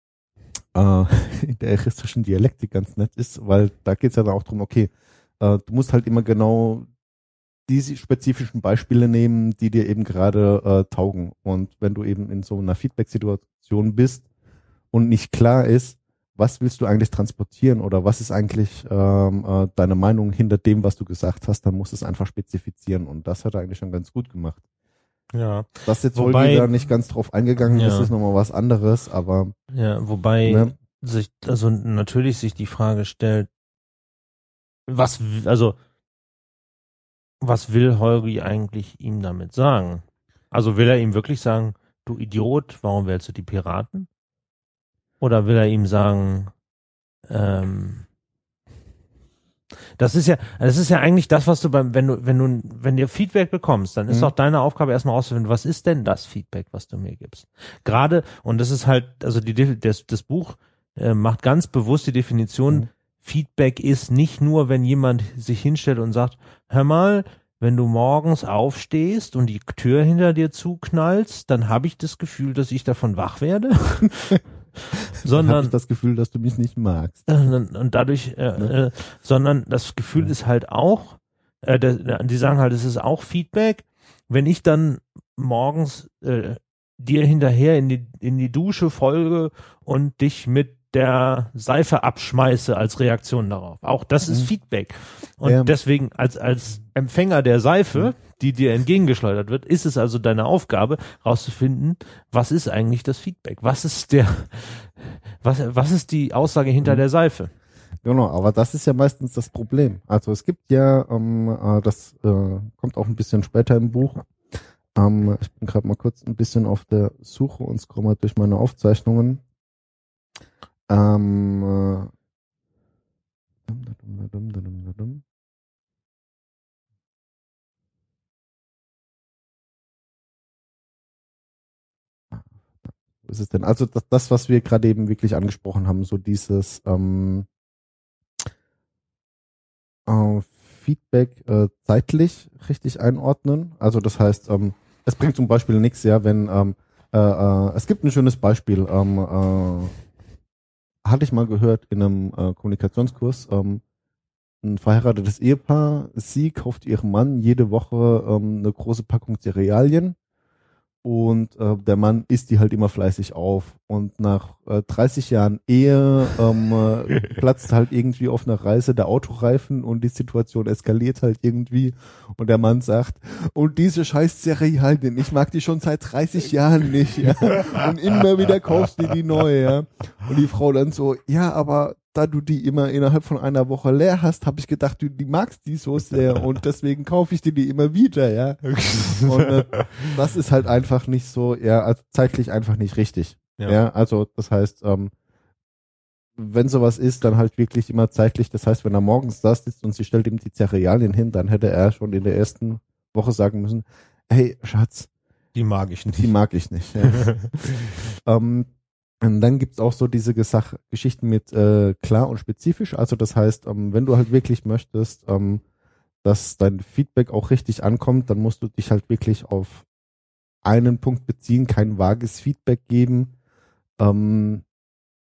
äh, in der juristischen Dialektik ganz nett ist, weil da geht es ja dann auch drum, okay, äh, du musst halt immer genau diese spezifischen Beispiele nehmen, die dir eben gerade äh, taugen. Und wenn du eben in so einer Feedback-Situation bist und nicht klar ist, was willst du eigentlich transportieren oder was ist eigentlich ähm, äh, deine Meinung hinter dem, was du gesagt hast, dann musst du es einfach spezifizieren. Und das hat er eigentlich schon ganz gut gemacht. Ja. Dass jetzt Wobei- Holgi da nicht ganz drauf eingegangen ist, Ja. ist nochmal was anderes, aber Ja, wobei Ne? sich, also natürlich sich die Frage stellt, was, also, was will Holgi eigentlich ihm damit sagen? Also will er ihm wirklich sagen, du Idiot, warum wählst du die Piraten? Oder will er ihm sagen, ähm, das ist ja, das ist ja eigentlich das, was du beim, wenn du, wenn du, wenn dir Feedback bekommst, dann ist Mhm. doch deine Aufgabe erstmal rauszufinden, was ist denn das Feedback, was du mir gibst? Gerade, und das ist halt, also die, das, das Buch äh, macht ganz bewusst die Definition, Mhm. Feedback ist nicht nur, wenn jemand sich hinstellt und sagt, hör mal, wenn du morgens aufstehst und die Tür hinter dir zuknallst, dann habe ich das Gefühl, dass ich davon wach werde. dann habe sondern ich das Gefühl, dass du mich nicht magst. äh, und dadurch, äh, Ne? äh, sondern das Gefühl ist halt auch, äh, die sagen halt, es ist auch Feedback, wenn ich dann morgens äh, dir hinterher in die, in die Dusche folge und dich mit der Seife abschmeiße als Reaktion darauf. Auch das ist Mhm. Feedback. Und Ja. deswegen als, als Empfänger der Seife, die dir entgegengeschleudert wird, ist es also deine Aufgabe, rauszufinden, was ist eigentlich das Feedback? Was ist der, was, was ist die Aussage hinter Mhm. der Seife? Genau, aber das ist ja meistens das Problem. Also es gibt ja, ähm, äh, das äh, kommt auch ein bisschen später im Buch. Ähm, ich bin gerade mal kurz ein bisschen auf der Suche und scroll mal durch meine Aufzeichnungen. Ähm, äh. Wo ist es denn? Also das, das was wir gerade eben wirklich angesprochen haben, so dieses ähm, äh, Feedback äh, zeitlich richtig einordnen. Also das heißt, ähm, es bringt zum Beispiel nichts, ja, wenn ähm, äh, äh, es gibt ein schönes Beispiel. Ähm, äh, hatte ich mal gehört in einem äh, Kommunikationskurs. Ähm, ein verheiratetes Ehepaar, sie kauft ihrem Mann jede Woche ähm, eine große Packung Cerealien und äh, der Mann isst die halt immer fleißig auf. Und nach äh, 30 Jahren Ehe ähm, äh, platzt halt irgendwie auf einer Reise der Autoreifen und die Situation eskaliert halt irgendwie. Und der Mann sagt, und diese scheiß Cerealien, ich mag die schon seit 30 Jahren nicht. Ja? Und immer wieder kaufst du die neu. Ja? Und die Frau dann so, ja, aber da du die immer innerhalb von einer Woche leer hast, habe ich gedacht, du die magst die so sehr und deswegen kaufe ich dir die immer wieder, ja. Und äh, das ist halt einfach nicht so, ja, also zeitlich einfach nicht richtig. Ja. Ja, also das heißt, ähm, wenn sowas ist, dann halt wirklich immer zeitlich. Das heißt, wenn er morgens da sitzt und sie stellt ihm die Cerealien hin, dann hätte er schon in der ersten Woche sagen müssen, hey, Schatz, Die mag ich nicht. die mag ich nicht. Ja. ähm, und dann gibt's auch so diese Gesach Geschichten mit äh, klar und spezifisch. Also das heißt, ähm, wenn du halt wirklich möchtest, ähm, dass dein Feedback auch richtig ankommt, dann musst du dich halt wirklich auf einen Punkt beziehen, kein vages Feedback geben ähm,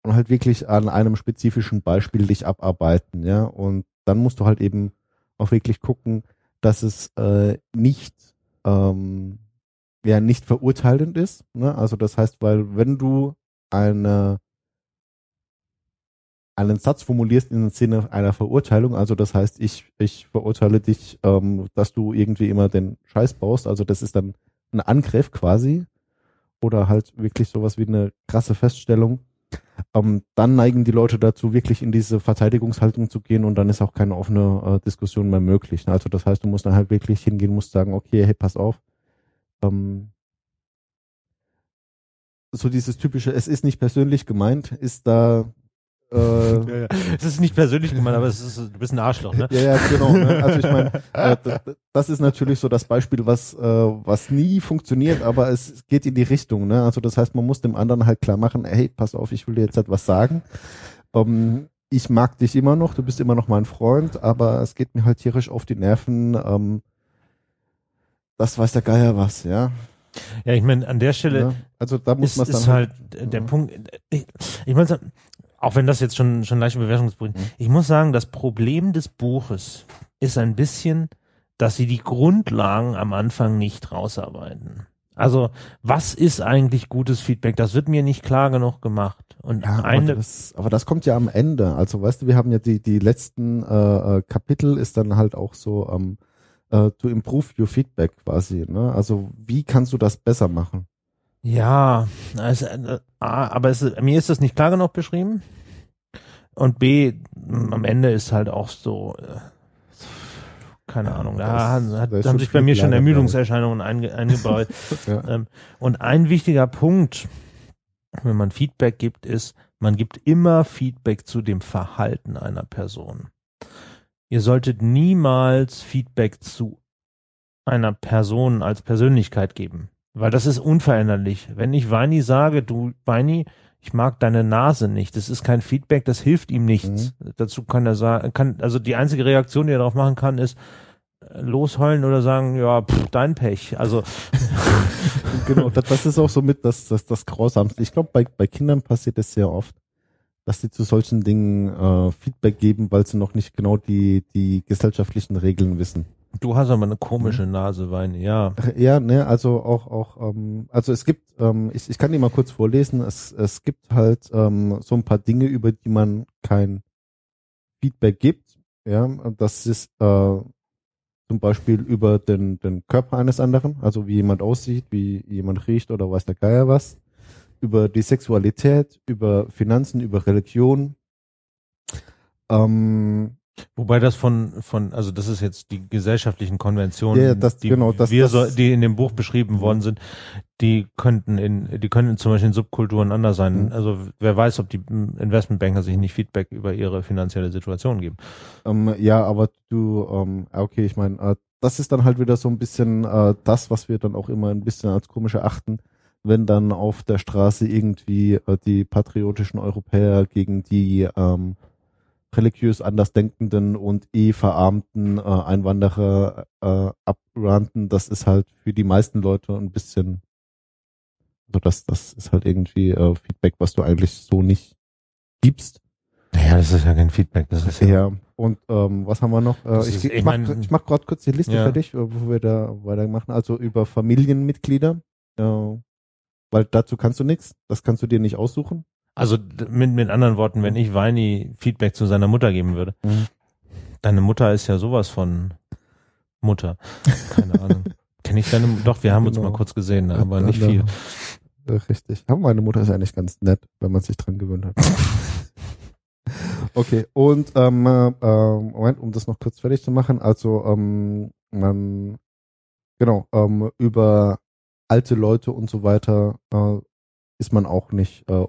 und halt wirklich an einem spezifischen Beispiel dich abarbeiten, ja. Und dann musst du halt eben auch wirklich gucken, dass es äh, nicht ähm, ja nicht verurteilend ist. Ne? Also das heißt, weil wenn du eine einen Satz formulierst in dem Sinne einer Verurteilung, also das heißt, ich, ich verurteile dich, ähm, dass du irgendwie immer den Scheiß baust, also das ist dann ein Angriff quasi. Oder halt wirklich sowas wie eine krasse Feststellung, ähm, dann neigen die Leute dazu, wirklich in diese Verteidigungshaltung zu gehen und dann ist auch keine offene äh, Diskussion mehr möglich. Also das heißt, du musst dann halt wirklich hingehen, musst sagen, okay, hey, pass auf, ähm, so dieses typische, es ist nicht persönlich gemeint, ist da äh, ja, ja. Es ist nicht persönlich gemeint, aber es ist, du bist ein Arschloch, ne? ja, ja, genau. Ne? Also ich meine, äh, das ist natürlich so das Beispiel, was äh, was nie funktioniert, aber es geht in die Richtung. Ne? Also das heißt, man muss dem anderen halt klar machen, hey, pass auf, ich will dir jetzt etwas sagen. Ähm, ich mag dich immer noch, du bist immer noch mein Freund, aber es geht mir halt tierisch auf die Nerven. Ähm, das weiß der Geier was, ja. Ja, ich meine, an der Stelle ja, also da muss ist, ist halt, halt der ja. Punkt. Ich, ich meine, auch wenn das jetzt schon schon leichte Bewertungsbrüche. Mhm. Ich muss sagen, das Problem des Buches ist ein bisschen, dass sie die Grundlagen am Anfang nicht rausarbeiten. Also, was ist eigentlich gutes Feedback? Das wird mir nicht klar genug gemacht. Und ja, eine, aber das, aber das kommt ja am Ende. Also, weißt du, wir haben ja die die letzten äh, äh Kapitel ist dann halt auch so ähm, äh, to improve your feedback quasi. Ne? Also, wie kannst du das besser machen? Ja, also, äh, A, aber es, mir ist das nicht klar genug beschrieben. Und B, am Ende ist halt auch so, äh, keine ja, Ahnung, da das, hat, das haben sich bei mir schon Ermüdungserscheinungen einge, eingebaut. ja. ähm, und ein wichtiger Punkt, wenn man Feedback gibt, ist, man gibt immer Feedback zu dem Verhalten einer Person. Ihr solltet niemals Feedback zu einer Person als Persönlichkeit geben. Weil das ist unveränderlich. Wenn ich Weini sage, du Weini, ich mag deine Nase nicht, das ist kein Feedback, das hilft ihm nichts. Mhm. Dazu kann er sagen, kann, also die einzige Reaktion, die er darauf machen kann, ist äh, losheulen oder sagen, ja, pff, dein Pech. Also genau, das, das ist auch so mit das, das, das Grausamste. Ich glaube, bei, bei Kindern passiert es sehr oft, dass sie zu solchen Dingen äh, Feedback geben, weil sie noch nicht genau die, die gesellschaftlichen Regeln wissen. Du hast aber eine komische mhm. Nase, Weine, ja. Ja, ne, also auch, auch, ähm, also es gibt, ähm, ich, ich kann die mal kurz vorlesen, es, es gibt halt ähm, so ein paar Dinge, über die man kein Feedback gibt, ja, das ist äh, zum Beispiel über den, den Körper eines anderen, also wie jemand aussieht, wie jemand riecht oder weiß der Geier was, über die Sexualität, über Finanzen, über Religion, ähm, Wobei das von, von, also das ist jetzt die gesellschaftlichen Konventionen, ja, das, die, genau, das, wir das, so, die in dem Buch beschrieben worden sind, die könnten in, die können zum Beispiel in Subkulturen anders sein. Mhm. Also wer weiß, ob die Investmentbanker sich nicht Feedback über ihre finanzielle Situation geben. Ähm, ja, aber du, ähm, okay, ich meine, äh, das ist dann halt wieder so ein bisschen äh, das, was wir dann auch immer ein bisschen als komisch erachten, wenn dann auf der Straße irgendwie äh, die patriotischen Europäer gegen die ähm, religiös andersdenkenden und eh verarmten äh, Einwanderer äh, abranten, das ist halt für die meisten Leute ein bisschen, also das, das ist halt irgendwie äh, Feedback, was du eigentlich so nicht gibst. Naja, das ist ja kein Feedback, das ist ja. ja. Und ähm, was haben wir noch? Äh, ich, ist, ich, ich, mach, ich mach gerade kurz die Liste ja. fertig, äh, wo wir da weitermachen. Also über Familienmitglieder, äh, weil dazu kannst du nichts, das kannst du dir nicht aussuchen. Also mit, mit anderen Worten, wenn ich Weini Feedback zu seiner Mutter geben würde. Mhm. Deine Mutter ist ja sowas von Mutter. Keine Ahnung. Kenn ich deine Doch, wir haben genau. uns mal kurz gesehen, aber ja, nicht viel. Richtig. Aber meine Mutter ist eigentlich ganz nett, wenn man sich dran gewöhnt hat. okay, und ähm, äh, Moment, um das noch kurz fertig zu machen. Also ähm, man genau ähm, über alte Leute und so weiter äh, ist man auch nicht äh,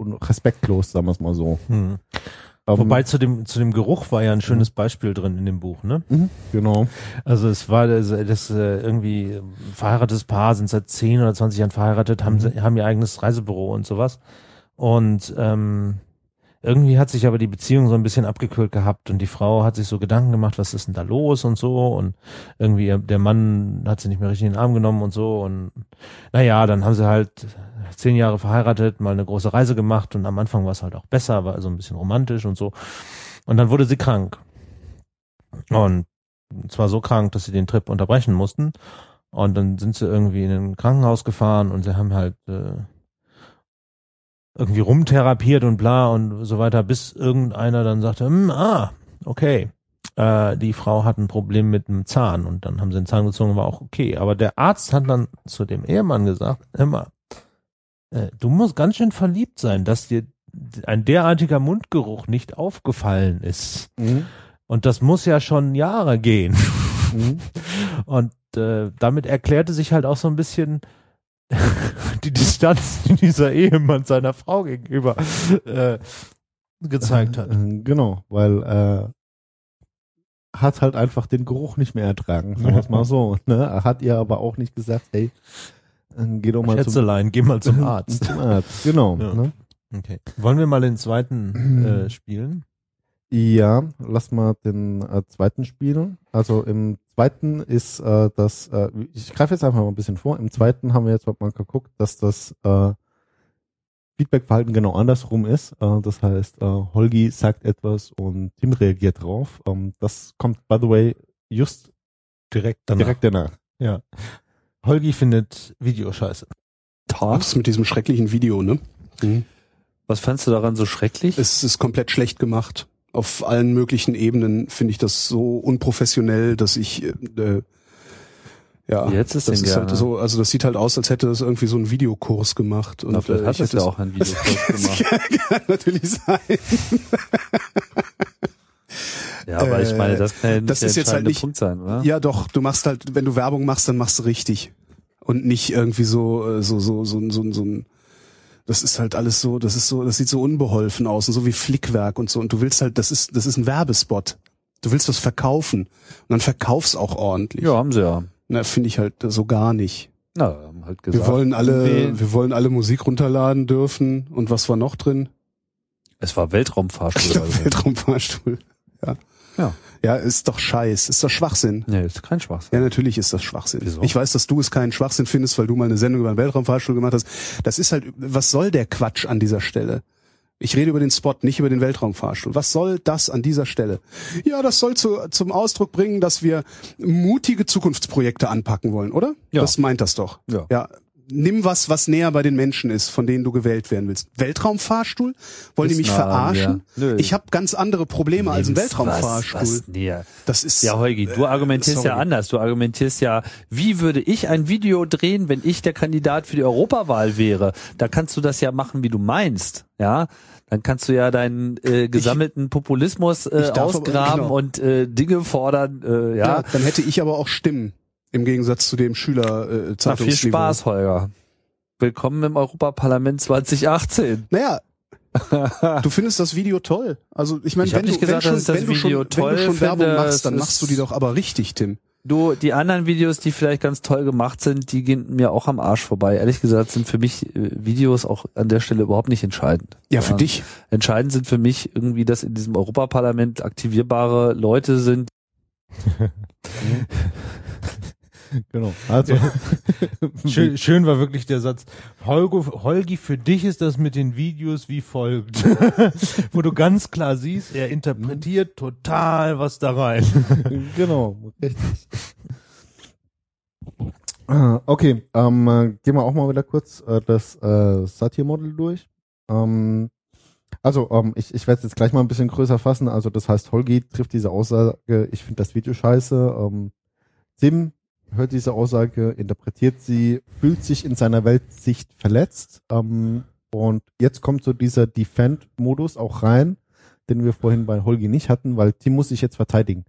respektlos, sagen wir es mal so. Hm. Um, ähm, Wobei zu dem zu dem Geruch war ja ein schönes mhm. Beispiel drin in dem Buch, ne? Mhm, genau. Also es war das, das äh, irgendwie verheiratetes Paar sind seit 10 oder 20 Jahren verheiratet, haben mhm. haben ihr eigenes Reisebüro und sowas. Und ähm, irgendwie hat sich aber die Beziehung so ein bisschen abgekühlt gehabt und die Frau hat sich so Gedanken gemacht, was ist denn da los und so und irgendwie der Mann hat sie nicht mehr richtig in den Arm genommen und so und naja, dann haben sie halt zehn Jahre verheiratet, mal eine große Reise gemacht und am Anfang war es halt auch besser, war also ein bisschen romantisch und so. Und dann wurde sie krank. Und zwar so krank, dass sie den Trip unterbrechen mussten. Und dann sind sie irgendwie in ein Krankenhaus gefahren und sie haben halt äh, irgendwie rumtherapiert und bla und so weiter, bis irgendeiner dann sagte, hm, ah, okay, äh, die Frau hat ein Problem mit dem Zahn und dann haben sie den Zahn gezogen, war auch okay. Aber der Arzt hat dann zu dem Ehemann gesagt, immer, äh, du musst ganz schön verliebt sein, dass dir ein derartiger Mundgeruch nicht aufgefallen ist. Mhm. Und das muss ja schon Jahre gehen. Mhm. Und äh, damit erklärte sich halt auch so ein bisschen die Distanz, die dieser Ehemann seiner Frau gegenüber äh, gezeigt hat. Äh, Genau, weil äh, hat halt einfach den Geruch nicht mehr ertragen, sagen wir es mal so. Ne? Er hat ihr aber auch nicht gesagt, hey, geh doch mal zum, Schätzelein, geh mal zum Arzt. zum Arzt. Genau. Ja. Ne? Okay. Wollen wir mal den zweiten äh, spielen? Ja, lass mal den äh, zweiten spielen. Also im zweiten ist äh, das, äh, ich greife jetzt einfach mal ein bisschen vor. Im zweiten haben wir jetzt mal geguckt, dass das äh, Feedbackverhalten genau andersrum ist. Äh, das heißt, äh, Holgi sagt etwas und Tim reagiert drauf. Ähm, das kommt, by the way, just Direkt danach. direkt danach. Ja. Holgi findet Video scheiße. Das mit diesem schrecklichen Video, ne? Mhm. Was fandst du daran so schrecklich? Es ist komplett schlecht gemacht. Auf allen möglichen Ebenen finde ich das so unprofessionell, dass ich äh, ja, Wie hättest du es das ist halt so, also das sieht halt aus, als hätte das irgendwie so einen Videokurs gemacht. Und Na, vielleicht äh, hat es ja auch ein Videokurs gemacht. kann natürlich sein. Ja, aber ich meine, das kann ja nicht das der ist jetzt halt nicht- Punkt sein, oder? Ja, doch, du machst halt, wenn du Werbung machst, dann machst du richtig. Und nicht irgendwie so, äh, so, so, so, so, so ein, das ist halt alles so, das ist so, das sieht so unbeholfen aus und so wie Flickwerk und so. Und du willst halt, das ist, das ist ein Werbespot. Du willst was verkaufen. Und dann verkauf's auch ordentlich. Ja, haben sie ja. Na, finde ich halt so gar nicht. Na, haben halt gesagt. Wir wollen alle, irgendwie- wir wollen alle Musik runterladen dürfen. Und was war noch drin? Es war Weltraumfahrstuhl. also. Weltraumfahrstuhl. Ja. Ja. Ja, ist doch Scheiß, ist doch Schwachsinn. Nee, ist kein Spaß. Ja, natürlich ist das Schwachsinn. Wieso? Ich weiß, dass du es keinen Schwachsinn findest, weil du mal eine Sendung über den Weltraumfahrstuhl gemacht hast. Das ist halt, was soll der Quatsch an dieser Stelle? Ich rede über den Spot, nicht über den Weltraumfahrstuhl. Was soll das an dieser Stelle? Ja, das soll zu, zum Ausdruck bringen, dass wir mutige Zukunftsprojekte anpacken wollen, oder? Ja. Das meint das doch. Ja. Ja. Nimm was, was näher bei den Menschen ist, von denen du gewählt werden willst. Weltraumfahrstuhl? Wollen die Ist mich nah verarschen? Nö. Ich habe ganz andere Probleme als ein Was, Weltraumfahrstuhl. was, nee. Das ist Ja, Holgi, du äh, argumentierst ja sorry. anders. Du argumentierst ja, wie würde ich ein Video drehen, wenn ich der Kandidat für die Europawahl wäre? Da kannst du das ja machen, wie du meinst, ja? Dann kannst du ja deinen äh, gesammelten Populismus äh, ich darf aber- ausgraben genau. und äh, Dinge fordern, äh, ja. Ja, dann hätte ich aber auch Stimmen im Gegensatz zu dem Schüler äh, Na, viel Spaß, Holger. Willkommen im Europaparlament 2018. Naja, du findest das Video toll. Also ich meine, wenn, du, nicht gesagt, wenn, dass schon, wenn, du schon, Video wenn toll du schon Werbung finde, machst, dann machst du die doch aber richtig, Tim. Du, die anderen Videos, die vielleicht ganz toll gemacht sind, die gehen mir auch am Arsch vorbei. Ehrlich gesagt sind für mich äh, Videos auch an der Stelle überhaupt nicht entscheidend. Ja, für dich. Entscheidend sind für mich irgendwie, dass in diesem Europaparlament aktivierbare Leute sind. Genau. Also Schön, schön war wirklich der Satz, Holgo, Holgi, für dich ist das mit den Videos wie folgt. Wo du ganz klar siehst, er interpretiert total was da rein. genau, richtig. Ah, Okay, ähm, äh, gehen wir auch mal wieder kurz äh, das äh, Satir-Model durch. Ähm, also, ähm, ich, ich werde es jetzt gleich mal ein bisschen größer fassen. Also, das heißt, Holgi trifft diese Aussage, ich finde das Video scheiße. Ähm, Tim hört diese Aussage, interpretiert sie, fühlt sich in seiner Weltsicht verletzt. Ähm, und jetzt kommt so dieser Defend-Modus auch rein, den wir vorhin bei Holgi nicht hatten, weil Tim muss sich jetzt verteidigen,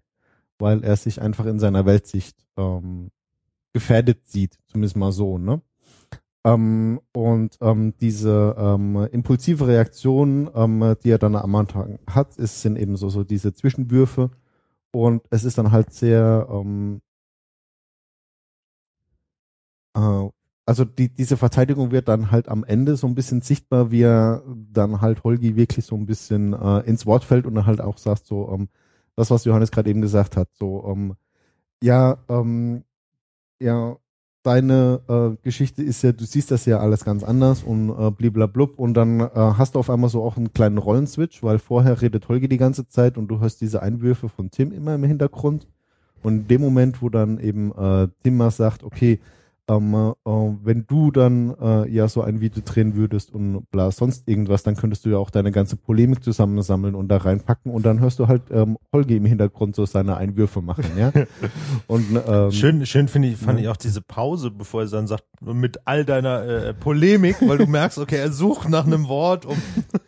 weil er sich einfach in seiner Weltsicht ähm, gefährdet sieht, zumindest mal so, ne? Ähm, und ähm, diese ähm, impulsive Reaktion, ähm, die er dann am Anfang hat, ist, sind eben so, so diese Zwischenwürfe und es ist dann halt sehr ähm, äh, also die, diese Verteidigung wird dann halt am Ende so ein bisschen sichtbar, wie er dann halt Holgi wirklich so ein bisschen äh, ins Wort fällt und dann halt auch sagt so, ähm, das, was Johannes gerade eben gesagt hat, so, ähm, ja, ähm, ja, deine äh, Geschichte ist ja, du siehst das ja alles ganz anders und äh, bliblablub und dann äh, hast du auf einmal so auch einen kleinen Rollenswitch, weil vorher redet Holgi die ganze Zeit und du hörst diese Einwürfe von Tim immer im Hintergrund. Und in dem Moment, wo dann eben äh, Tim sagt, okay, ähm, äh, wenn du dann äh, ja so ein Video drehen würdest und bla sonst irgendwas, dann könntest du ja auch deine ganze Polemik zusammensammeln und da reinpacken und dann hörst du halt ähm, Holgi im Hintergrund so seine Einwürfe machen, ja. und ähm, Schön, schön finde ich, fand Ja. ich auch diese Pause, bevor er dann sagt, mit all deiner äh, Polemik, weil du merkst, okay, er sucht nach einem Wort, um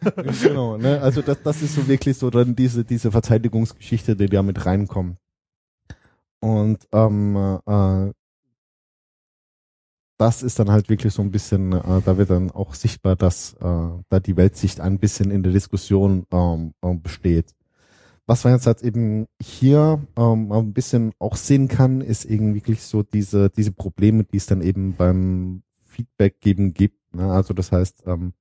genau, ne? Also das, das ist so wirklich so dann diese, diese Verteidigungsgeschichte, die da mit reinkommt. Und ähm, äh, das ist dann halt wirklich so ein bisschen, äh, da wird dann auch sichtbar, dass äh, da die Weltsicht ein bisschen in der Diskussion ähm, ähm, besteht. Was man jetzt halt eben hier ähm, ein bisschen auch sehen kann, ist eben wirklich so diese, diese Probleme, die es dann eben beim Feedback geben gibt. Ne? Also das heißt, ähm,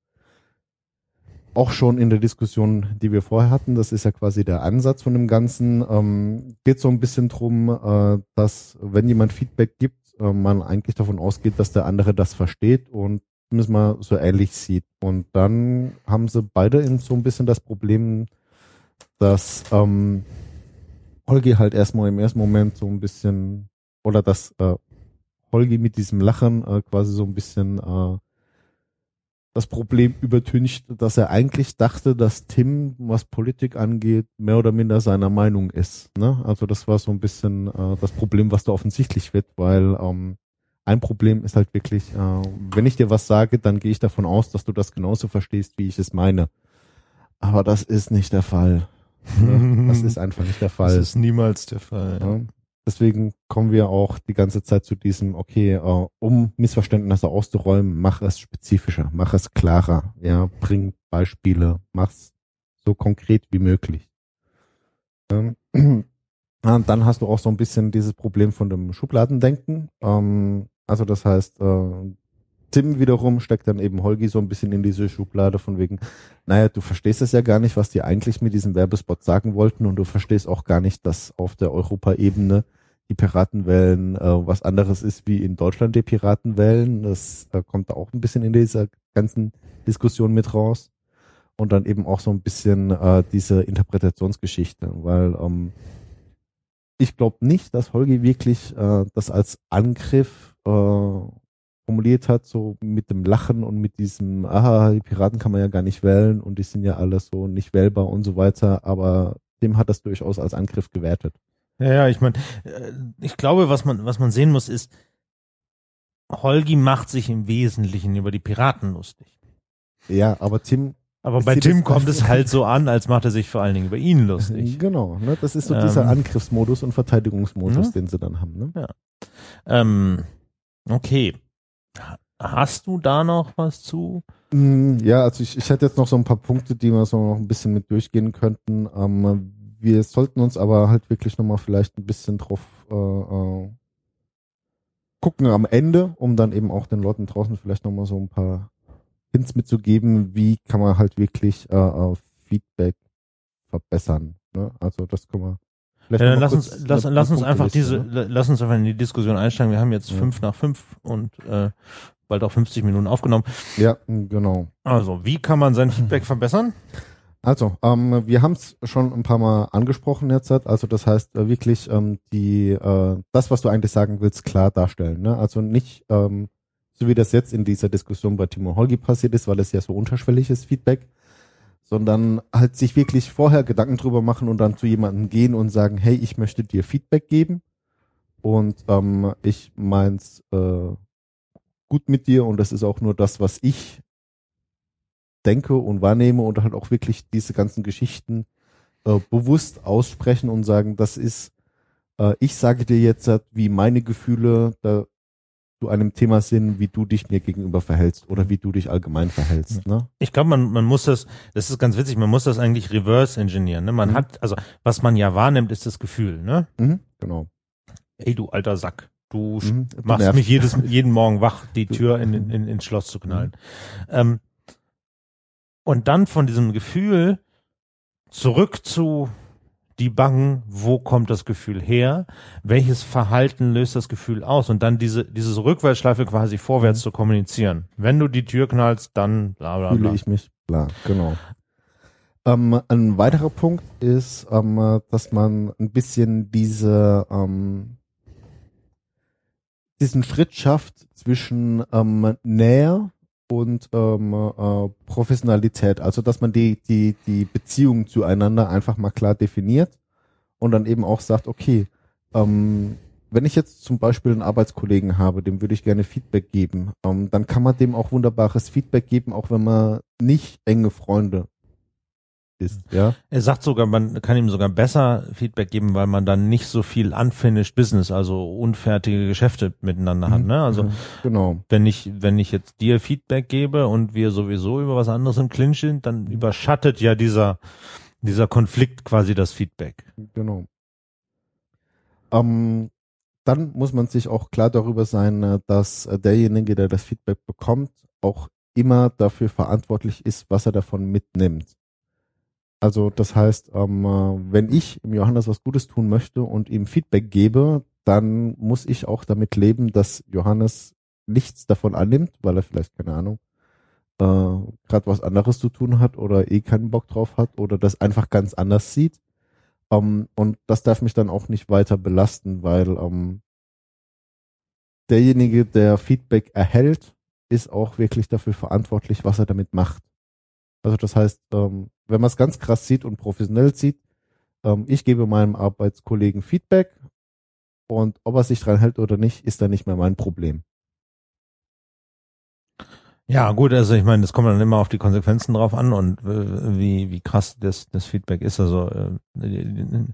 auch schon in der Diskussion, die wir vorher hatten, das ist ja quasi der Ansatz von dem Ganzen, ähm, geht so ein bisschen drum, äh, dass wenn jemand Feedback gibt, äh, man eigentlich davon ausgeht, dass der andere das versteht und zumindest mal so ähnlich sieht. Und dann haben sie beide in so ein bisschen das Problem, dass ähm, Holgi halt erstmal im ersten Moment so ein bisschen oder dass äh, Holgi mit diesem Lachen äh, quasi so ein bisschen äh, das Problem übertüncht, dass er eigentlich dachte, dass Tim, was Politik angeht, mehr oder minder seiner Meinung ist. Ne? Also das war so ein bisschen äh, das Problem, was da offensichtlich wird, weil ähm, ein Problem ist halt wirklich, äh, wenn ich dir was sage, dann gehe ich davon aus, dass du das genauso verstehst, wie ich es meine. Aber das ist nicht der Fall. Ne? Das ist einfach nicht der das Fall. ist niemals der Fall. Ja. Deswegen kommen wir auch die ganze Zeit zu diesem, okay, äh, um Missverständnisse auszuräumen, mach es spezifischer, mach es klarer, ja, bring Beispiele, mach's so konkret wie möglich. Ähm, und dann hast du auch so ein bisschen dieses Problem von dem Schubladendenken. Ähm, also das heißt, äh, Tim wiederum steckt dann eben Holgi so ein bisschen in diese Schublade von wegen, naja, du verstehst es ja gar nicht, was die eigentlich mit diesem Werbespot sagen wollten und du verstehst auch gar nicht, dass auf der Europaebene die Piratenwellen äh, was anderes ist wie in Deutschland die Piratenwellen. Das äh, kommt da auch ein bisschen in dieser ganzen Diskussion mit raus. Und dann eben auch so ein bisschen äh, diese Interpretationsgeschichte, weil ähm, ich glaube nicht, dass Holgi wirklich äh, das als Angriff äh, formuliert hat, so mit dem Lachen und mit diesem, aha, die Piraten kann man ja gar nicht wählen und die sind ja alles so nicht wählbar und so weiter, aber dem hat das durchaus als Angriff gewertet. Ja, ja, ich meine, äh, ich glaube, was man, was man sehen muss, ist, Holgi macht sich im Wesentlichen über die Piraten lustig. Ja, aber Tim, Aber bei Tim kommt es halt so an, als macht er sich vor allen Dingen über ihn lustig. genau, ne, das ist so Ähm. dieser Angriffsmodus und Verteidigungsmodus, Ja. den sie dann haben. Ne? Ähm, okay. Ha- Hast du da noch was zu? Mm, Ja, also ich, ich hätte jetzt noch so ein paar Punkte, die wir so noch ein bisschen mit durchgehen könnten. Ähm, wir sollten uns aber halt wirklich nochmal vielleicht ein bisschen drauf äh, äh, gucken am Ende, um dann eben auch den Leuten draußen vielleicht nochmal so ein paar Hints mitzugeben, wie kann man halt wirklich äh, äh, Feedback verbessern. Ne? Also das können wir vielleicht Ja, mal lass uns, lass, eine- lass uns einfach diese, ne? la- lass uns einfach in die Diskussion einsteigen. Wir haben jetzt Ja. fünf nach fünf und äh, bald auch 50 Minuten aufgenommen. Ja, genau. Also, wie kann man sein Feedback verbessern? Also, ähm, wir haben es schon ein paar Mal angesprochen jetzt. Also das heißt äh, wirklich ähm, die äh, das, was du eigentlich sagen willst, klar darstellen. Ne? Also nicht ähm, so wie das jetzt in dieser Diskussion bei Timo Holgi passiert ist, weil es ja so unterschwellig ist, Feedback, sondern halt sich wirklich vorher Gedanken drüber machen und dann zu jemandem gehen und sagen, hey, ich möchte dir Feedback geben und ähm, ich meins äh, gut mit dir und das ist auch nur das, was ich denke und wahrnehme und halt auch wirklich diese ganzen Geschichten äh, bewusst aussprechen und sagen, das ist, äh, ich sage dir jetzt, wie meine Gefühle da zu einem Thema sind, wie du dich mir gegenüber verhältst oder wie du dich allgemein verhältst. Ne? Ich glaube, man, man muss das, das ist ganz witzig, man muss das eigentlich reverse engineeren. Ne? Man Mhm. hat, also was man ja wahrnimmt, ist das Gefühl. Ne? Mhm, genau. Ey, du alter Sack, du Mhm, du machst nervst. mich jedes, jeden Morgen wach, die Tür in, in, ins Schloss zu knallen. Ähm, und dann von diesem Gefühl zurück zu die Bangen, wo kommt das Gefühl her? Welches Verhalten löst das Gefühl aus? Und dann diese, diese Rückwärtsschleife quasi vorwärts zu kommunizieren. Wenn du die Tür knallst, dann bla bla Fühle bla. ich mich, klar, genau. Ähm, ein weiterer Punkt ist, ähm, dass man ein bisschen diese ähm, diesen Schritt schafft zwischen ähm, Nähe und ähm, äh, Professionalität. Also dass man die die die Beziehung zueinander einfach mal klar definiert und dann eben auch sagt, okay, ähm, wenn ich jetzt zum Beispiel einen Arbeitskollegen habe, dem würde ich gerne Feedback geben, ähm, dann kann man dem auch wunderbares Feedback geben, auch wenn man nicht enge Freunde ist, ja. Er sagt sogar, man kann ihm sogar besser Feedback geben, weil man dann nicht so viel unfinished Business, also unfertige Geschäfte miteinander hat. Ne? Also Mhm. genau. wenn ich, wenn ich jetzt dir Feedback gebe und wir sowieso über was anderes im Clinch sind, dann überschattet ja dieser, dieser Konflikt quasi das Feedback. Genau. Ähm, dann muss man sich auch klar darüber sein, äh, dass äh, derjenige, der das Feedback bekommt, auch immer dafür verantwortlich ist, was er davon mitnimmt. Also das heißt, ähm, äh, wenn ich im Johannes was Gutes tun möchte und ihm Feedback gebe, dann muss ich auch damit leben, dass Johannes nichts davon annimmt, weil er vielleicht keine Ahnung äh, gerade was anderes zu tun hat oder eh keinen Bock drauf hat oder das einfach ganz anders sieht. Ähm, und das darf mich dann auch nicht weiter belasten, weil ähm, derjenige, der Feedback erhält, ist auch wirklich dafür verantwortlich, was er damit macht. Also das heißt, ähm, wenn man es ganz krass sieht und professionell sieht, ähm, ich gebe meinem Arbeitskollegen Feedback und ob er sich dran hält oder nicht, ist dann nicht mehr mein Problem. Ja, gut, also ich meine, das kommt dann immer auf die Konsequenzen drauf an und äh, wie, wie krass das, das Feedback ist. Also äh,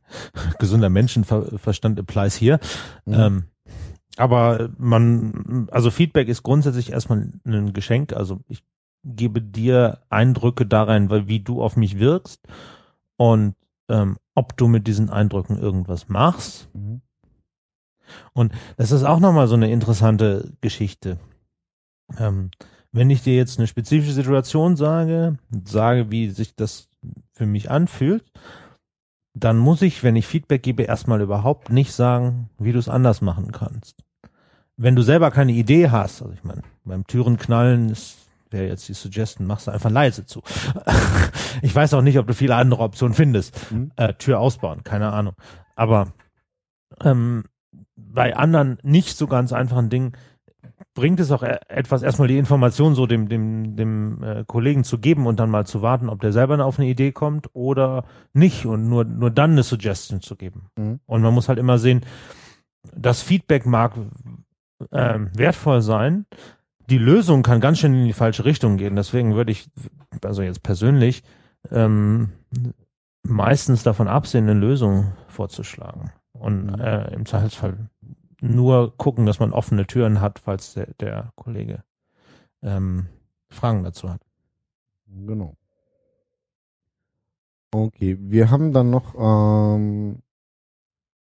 gesunder Menschenverstand applies hier. Mhm. Ähm, aber man, also Feedback ist grundsätzlich erstmal ein Geschenk. Also ich gebe dir Eindrücke da rein, weil wie du auf mich wirkst und ähm, ob du mit diesen Eindrücken irgendwas machst. Mhm. Und das ist auch nochmal so eine interessante Geschichte. Ähm, wenn ich dir jetzt eine spezifische Situation sage, sage, wie sich das für mich anfühlt, dann muss ich, wenn ich Feedback gebe, erstmal überhaupt nicht sagen, wie du es anders machen kannst. Wenn du selber keine Idee hast, also ich meine, beim Türenknallen ist wäre jetzt die Suggestion, machst du einfach leise zu. ich weiß auch nicht, ob du viele andere Optionen findest. Mhm. Äh, Tür ausbauen, keine Ahnung. Aber ähm, bei anderen nicht so ganz einfachen Dingen bringt es auch e- etwas, erstmal die Information so dem, dem, dem äh, Kollegen zu geben und dann mal zu warten, ob der selber auf eine Idee kommt oder nicht und nur, nur dann eine Suggestion zu geben. Mhm. Und man muss halt immer sehen, das Feedback mag ähm, wertvoll sein, die Lösung kann ganz schön in die falsche Richtung gehen. Deswegen würde ich, also jetzt persönlich, ähm, meistens davon absehen, eine Lösung vorzuschlagen. Und Mhm. äh, im Zweifelsfall nur gucken, dass man offene Türen hat, falls der, der Kollege ähm, Fragen dazu hat. Genau. Okay, wir haben dann noch ähm,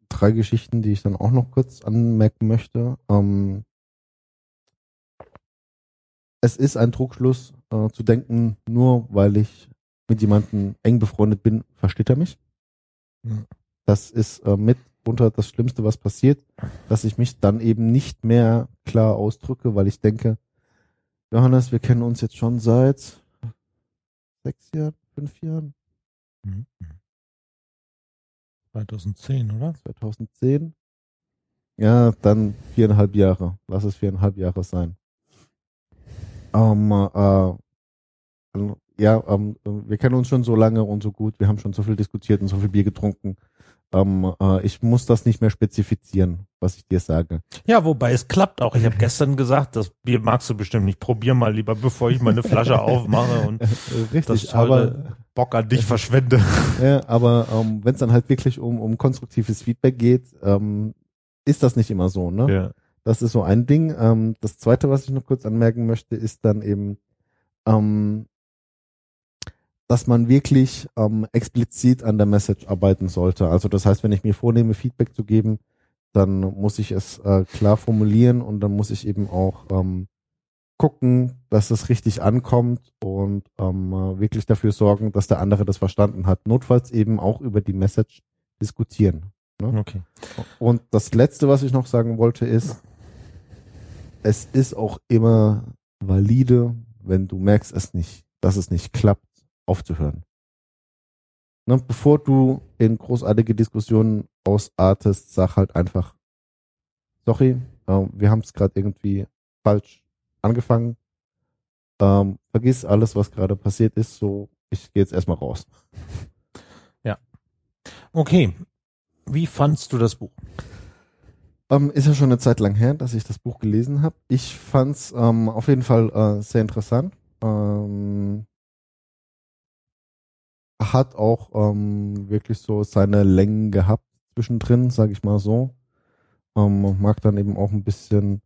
drei Geschichten, die ich dann auch noch kurz anmerken möchte. Ähm, es ist ein Trugschluss äh, zu denken, nur weil ich mit jemandem eng befreundet bin, versteht er mich. Ja. Das ist äh, mitunter das Schlimmste, was passiert, dass ich mich dann eben nicht mehr klar ausdrücke, weil ich denke, Johannes, wir kennen uns jetzt schon seit sechs Jahren, fünf Jahren, 2010, oder? 2010. Ja, dann viereinhalb Jahre. Lass es viereinhalb Jahre sein. Ähm, äh, also, ja, ähm, wir kennen uns schon so lange und so gut. Wir haben schon so viel diskutiert und so viel Bier getrunken. Ähm, äh, ich muss das nicht mehr spezifizieren, was ich dir sage. Ja, wobei es klappt auch. Ich habe gestern gesagt, das Bier magst du bestimmt nicht. Probier mal lieber, bevor ich meine Flasche aufmache und richtig, das aber Bock an dich verschwende. Ja, aber ähm, wenn es dann halt wirklich um, um konstruktives Feedback geht, ähm, ist das nicht immer so, ne? Ja. Das ist so ein Ding. Ähm, das zweite, was ich noch kurz anmerken möchte, ist dann eben, ähm, dass man wirklich ähm, explizit an der Message arbeiten sollte. Also das heißt, wenn ich mir vornehme, Feedback zu geben, dann muss ich es äh, klar formulieren und dann muss ich eben auch ähm, gucken, dass es richtig ankommt und ähm, äh, wirklich dafür sorgen, dass der andere das verstanden hat. Notfalls eben auch über die Message diskutieren. Okay. Und das Letzte, was ich noch sagen wollte, ist, es ist auch immer valide, wenn du merkst es nicht, dass es nicht klappt, aufzuhören. ne, bevor du in großartige Diskussionen ausartest, sag halt einfach, sorry, äh, wir haben es gerade irgendwie falsch angefangen. Ähm, vergiss alles, was gerade passiert ist, so, ich gehe jetzt erstmal raus. Okay. Wie fandst du das Buch? Ähm, ist ja schon eine Zeit lang her, dass ich das Buch gelesen habe. Ich fand's ähm, auf jeden Fall äh, sehr interessant. Ähm, hat auch ähm, wirklich so seine Längen gehabt zwischendrin, sage ich mal so. Ähm, mag dann eben auch ein bisschen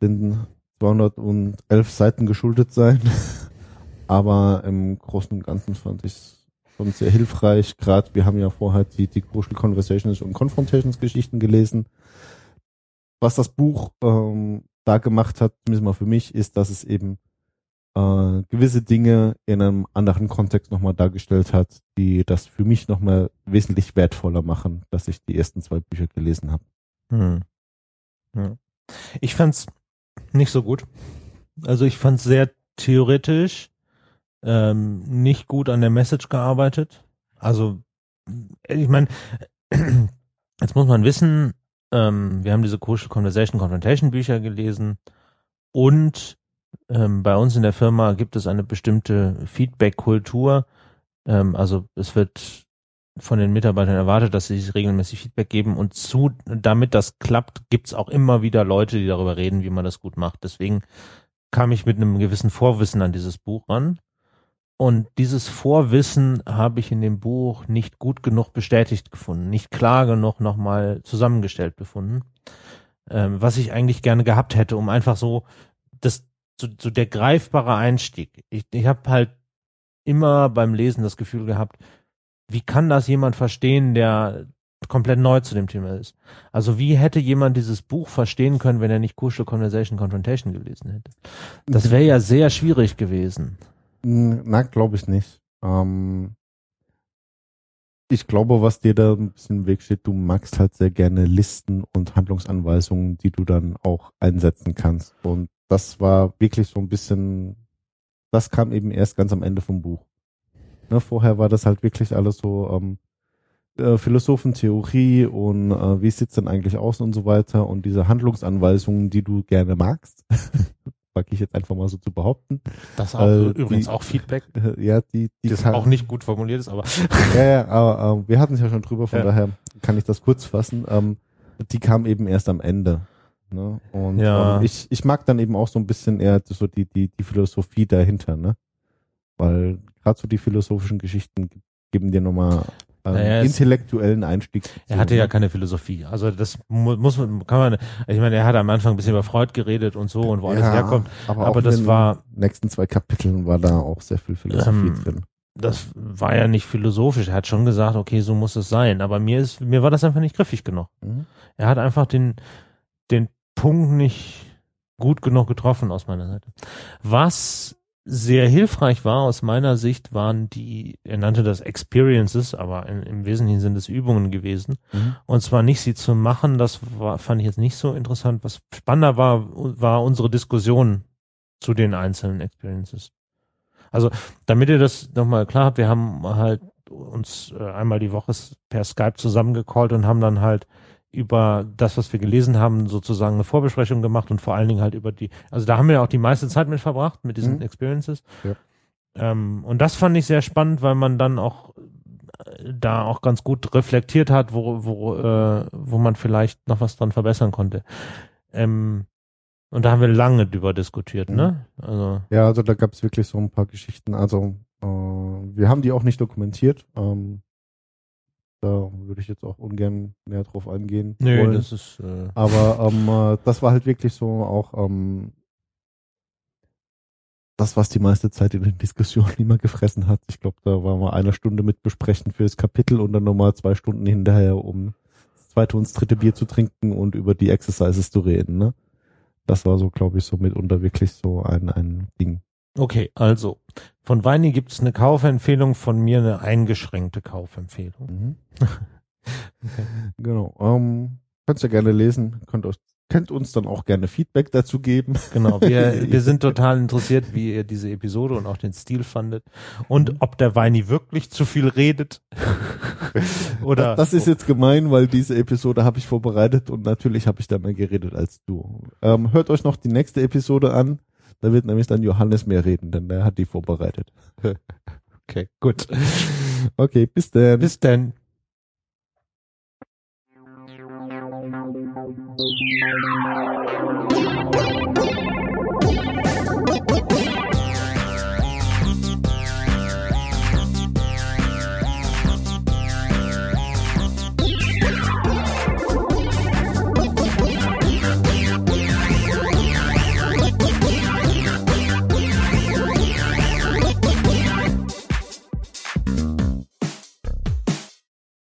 den 211 Seiten geschuldet sein. Aber im Großen und Ganzen fand ich schon sehr hilfreich. Gerade wir haben ja vorher die, die Crucial Conversations und Confrontations Geschichten gelesen. Was das Buch ähm, da gemacht hat, zumindest mal für mich, ist, dass es eben äh, gewisse Dinge in einem anderen Kontext nochmal dargestellt hat, die das für mich nochmal wesentlich wertvoller machen, dass ich die ersten zwei Bücher gelesen habe. Hm. Ja. Ich fand's nicht so gut. Also ich fand's sehr theoretisch, ähm, nicht gut an der Message gearbeitet. Also ich meine, jetzt muss man wissen, ähm, wir haben diese Crucial Conversation Confrontation Bücher gelesen und ähm, bei uns in der Firma gibt es eine bestimmte Feedback-Kultur. Ähm, also es wird von den Mitarbeitern erwartet, dass sie sich regelmäßig Feedback geben und zu, damit das klappt, gibt's auch immer wieder Leute, die darüber reden, wie man das gut macht. Deswegen kam ich mit einem gewissen Vorwissen an dieses Buch ran. Und dieses Vorwissen habe ich in dem Buch nicht gut genug bestätigt gefunden, nicht klar genug nochmal zusammengestellt befunden, ähm, was ich eigentlich gerne gehabt hätte, um einfach so das so, so der greifbare Einstieg. Ich, ich habe halt immer beim Lesen das Gefühl gehabt, wie kann das jemand verstehen, der komplett neu zu dem Thema ist? Also wie hätte jemand dieses Buch verstehen können, wenn er nicht Crucial Conversation Confrontation gelesen hätte? Das wäre ja sehr schwierig gewesen. Na, glaube ich nicht. Ähm, ich glaube, was dir da ein bisschen im Weg steht, du magst halt sehr gerne Listen und Handlungsanweisungen, die du dann auch einsetzen kannst. Und das war wirklich so ein bisschen, das kam eben erst ganz am Ende vom Buch. Ne, vorher war das halt wirklich alles so ähm, äh, Philosophentheorie und äh, wie sieht's denn eigentlich aus und so weiter und diese Handlungsanweisungen, die du gerne magst, wage ich jetzt einfach mal so zu behaupten. Das auch Äh, übrigens die- auch Feedback, ja, die, die das kann- auch nicht gut formuliert ist, aber Ja, ja, aber ähm, wir hatten es ja schon drüber, von Ja. daher kann ich das kurz fassen. Ähm, die kam eben erst am Ende. Ne? Und Ja. ähm, ich, ich mag dann eben auch so ein bisschen eher so die, die, die Philosophie dahinter, ne? Weil gerade so die philosophischen Geschichten geben dir nochmal einen Naja, intellektuellen Einstieg. er hatte ja ne? keine Philosophie. Also das mu muss man, kann man, ich meine, er hat am Anfang ein bisschen über Freud geredet und so und wo alles Ja, herkommt. Aber, aber auch das in den war- nächsten zwei Kapiteln war da auch sehr viel Philosophie Ähm, drin. Das war ja nicht philosophisch. Er hat schon gesagt, okay, so muss es sein. Aber mir ist, mir war das einfach nicht griffig genug. Mhm. Er hat einfach den, den Punkt nicht gut genug getroffen aus meiner Seite. Was sehr hilfreich war aus meiner Sicht waren die, er nannte das Experiences, aber in, im Wesentlichen sind es Übungen gewesen. Mhm. Und zwar nicht sie zu machen, das war, fand ich jetzt nicht so interessant. Was spannender war, war unsere Diskussion zu den einzelnen Experiences. Also, damit ihr das nochmal klar habt, wir haben halt uns äh, einmal die Woche per Skype zusammengecallt und haben dann halt über das, was wir gelesen haben, sozusagen eine Vorbesprechung gemacht und vor allen Dingen halt über die, also da haben wir auch die meiste Zeit mit verbracht, mit diesen Mhm. Experiences. Ja. Ähm, und das fand ich sehr spannend, weil man dann auch äh, da auch ganz gut reflektiert hat, wo, wo, äh, wo man vielleicht noch was dran verbessern konnte. Ähm, und da haben wir lange drüber diskutiert, ne? Also, Ja, also da gab es wirklich so ein paar Geschichten. Also äh, wir haben die auch nicht dokumentiert. Ähm, da würde ich jetzt auch ungern näher drauf eingehen. nö, wollen. das ist, äh, Aber ähm, äh, das war halt wirklich so auch ähm, das, was die meiste Zeit in den Diskussionen immer gefressen hat. Ich glaube, da waren wir eine Stunde mit besprechen für das Kapitel und dann nochmal zwei Stunden hinterher, um das zweite und das dritte Bier zu trinken und über die Exercises zu reden. Ne? Das war so, glaube ich, so mitunter wirklich so ein, ein Ding. Okay, also von Weini gibt es eine Kaufempfehlung, von mir eine eingeschränkte Kaufempfehlung. Mhm. Genau. Ähm, könnt ihr gerne lesen, könnt euch könnt uns dann auch gerne Feedback dazu geben. Genau, wir, wir sind total interessiert, wie ihr diese Episode und auch den Stil fandet und ob der Weini wirklich zu viel redet. Oder Das ist jetzt gemein, weil diese Episode habe ich vorbereitet und natürlich habe ich da mehr geredet als du. Ähm, hört euch noch die nächste Episode an. Da wird nämlich dann Johannes mehr reden, denn der hat die vorbereitet. okay, gut. Okay, bis dann. Bis dann.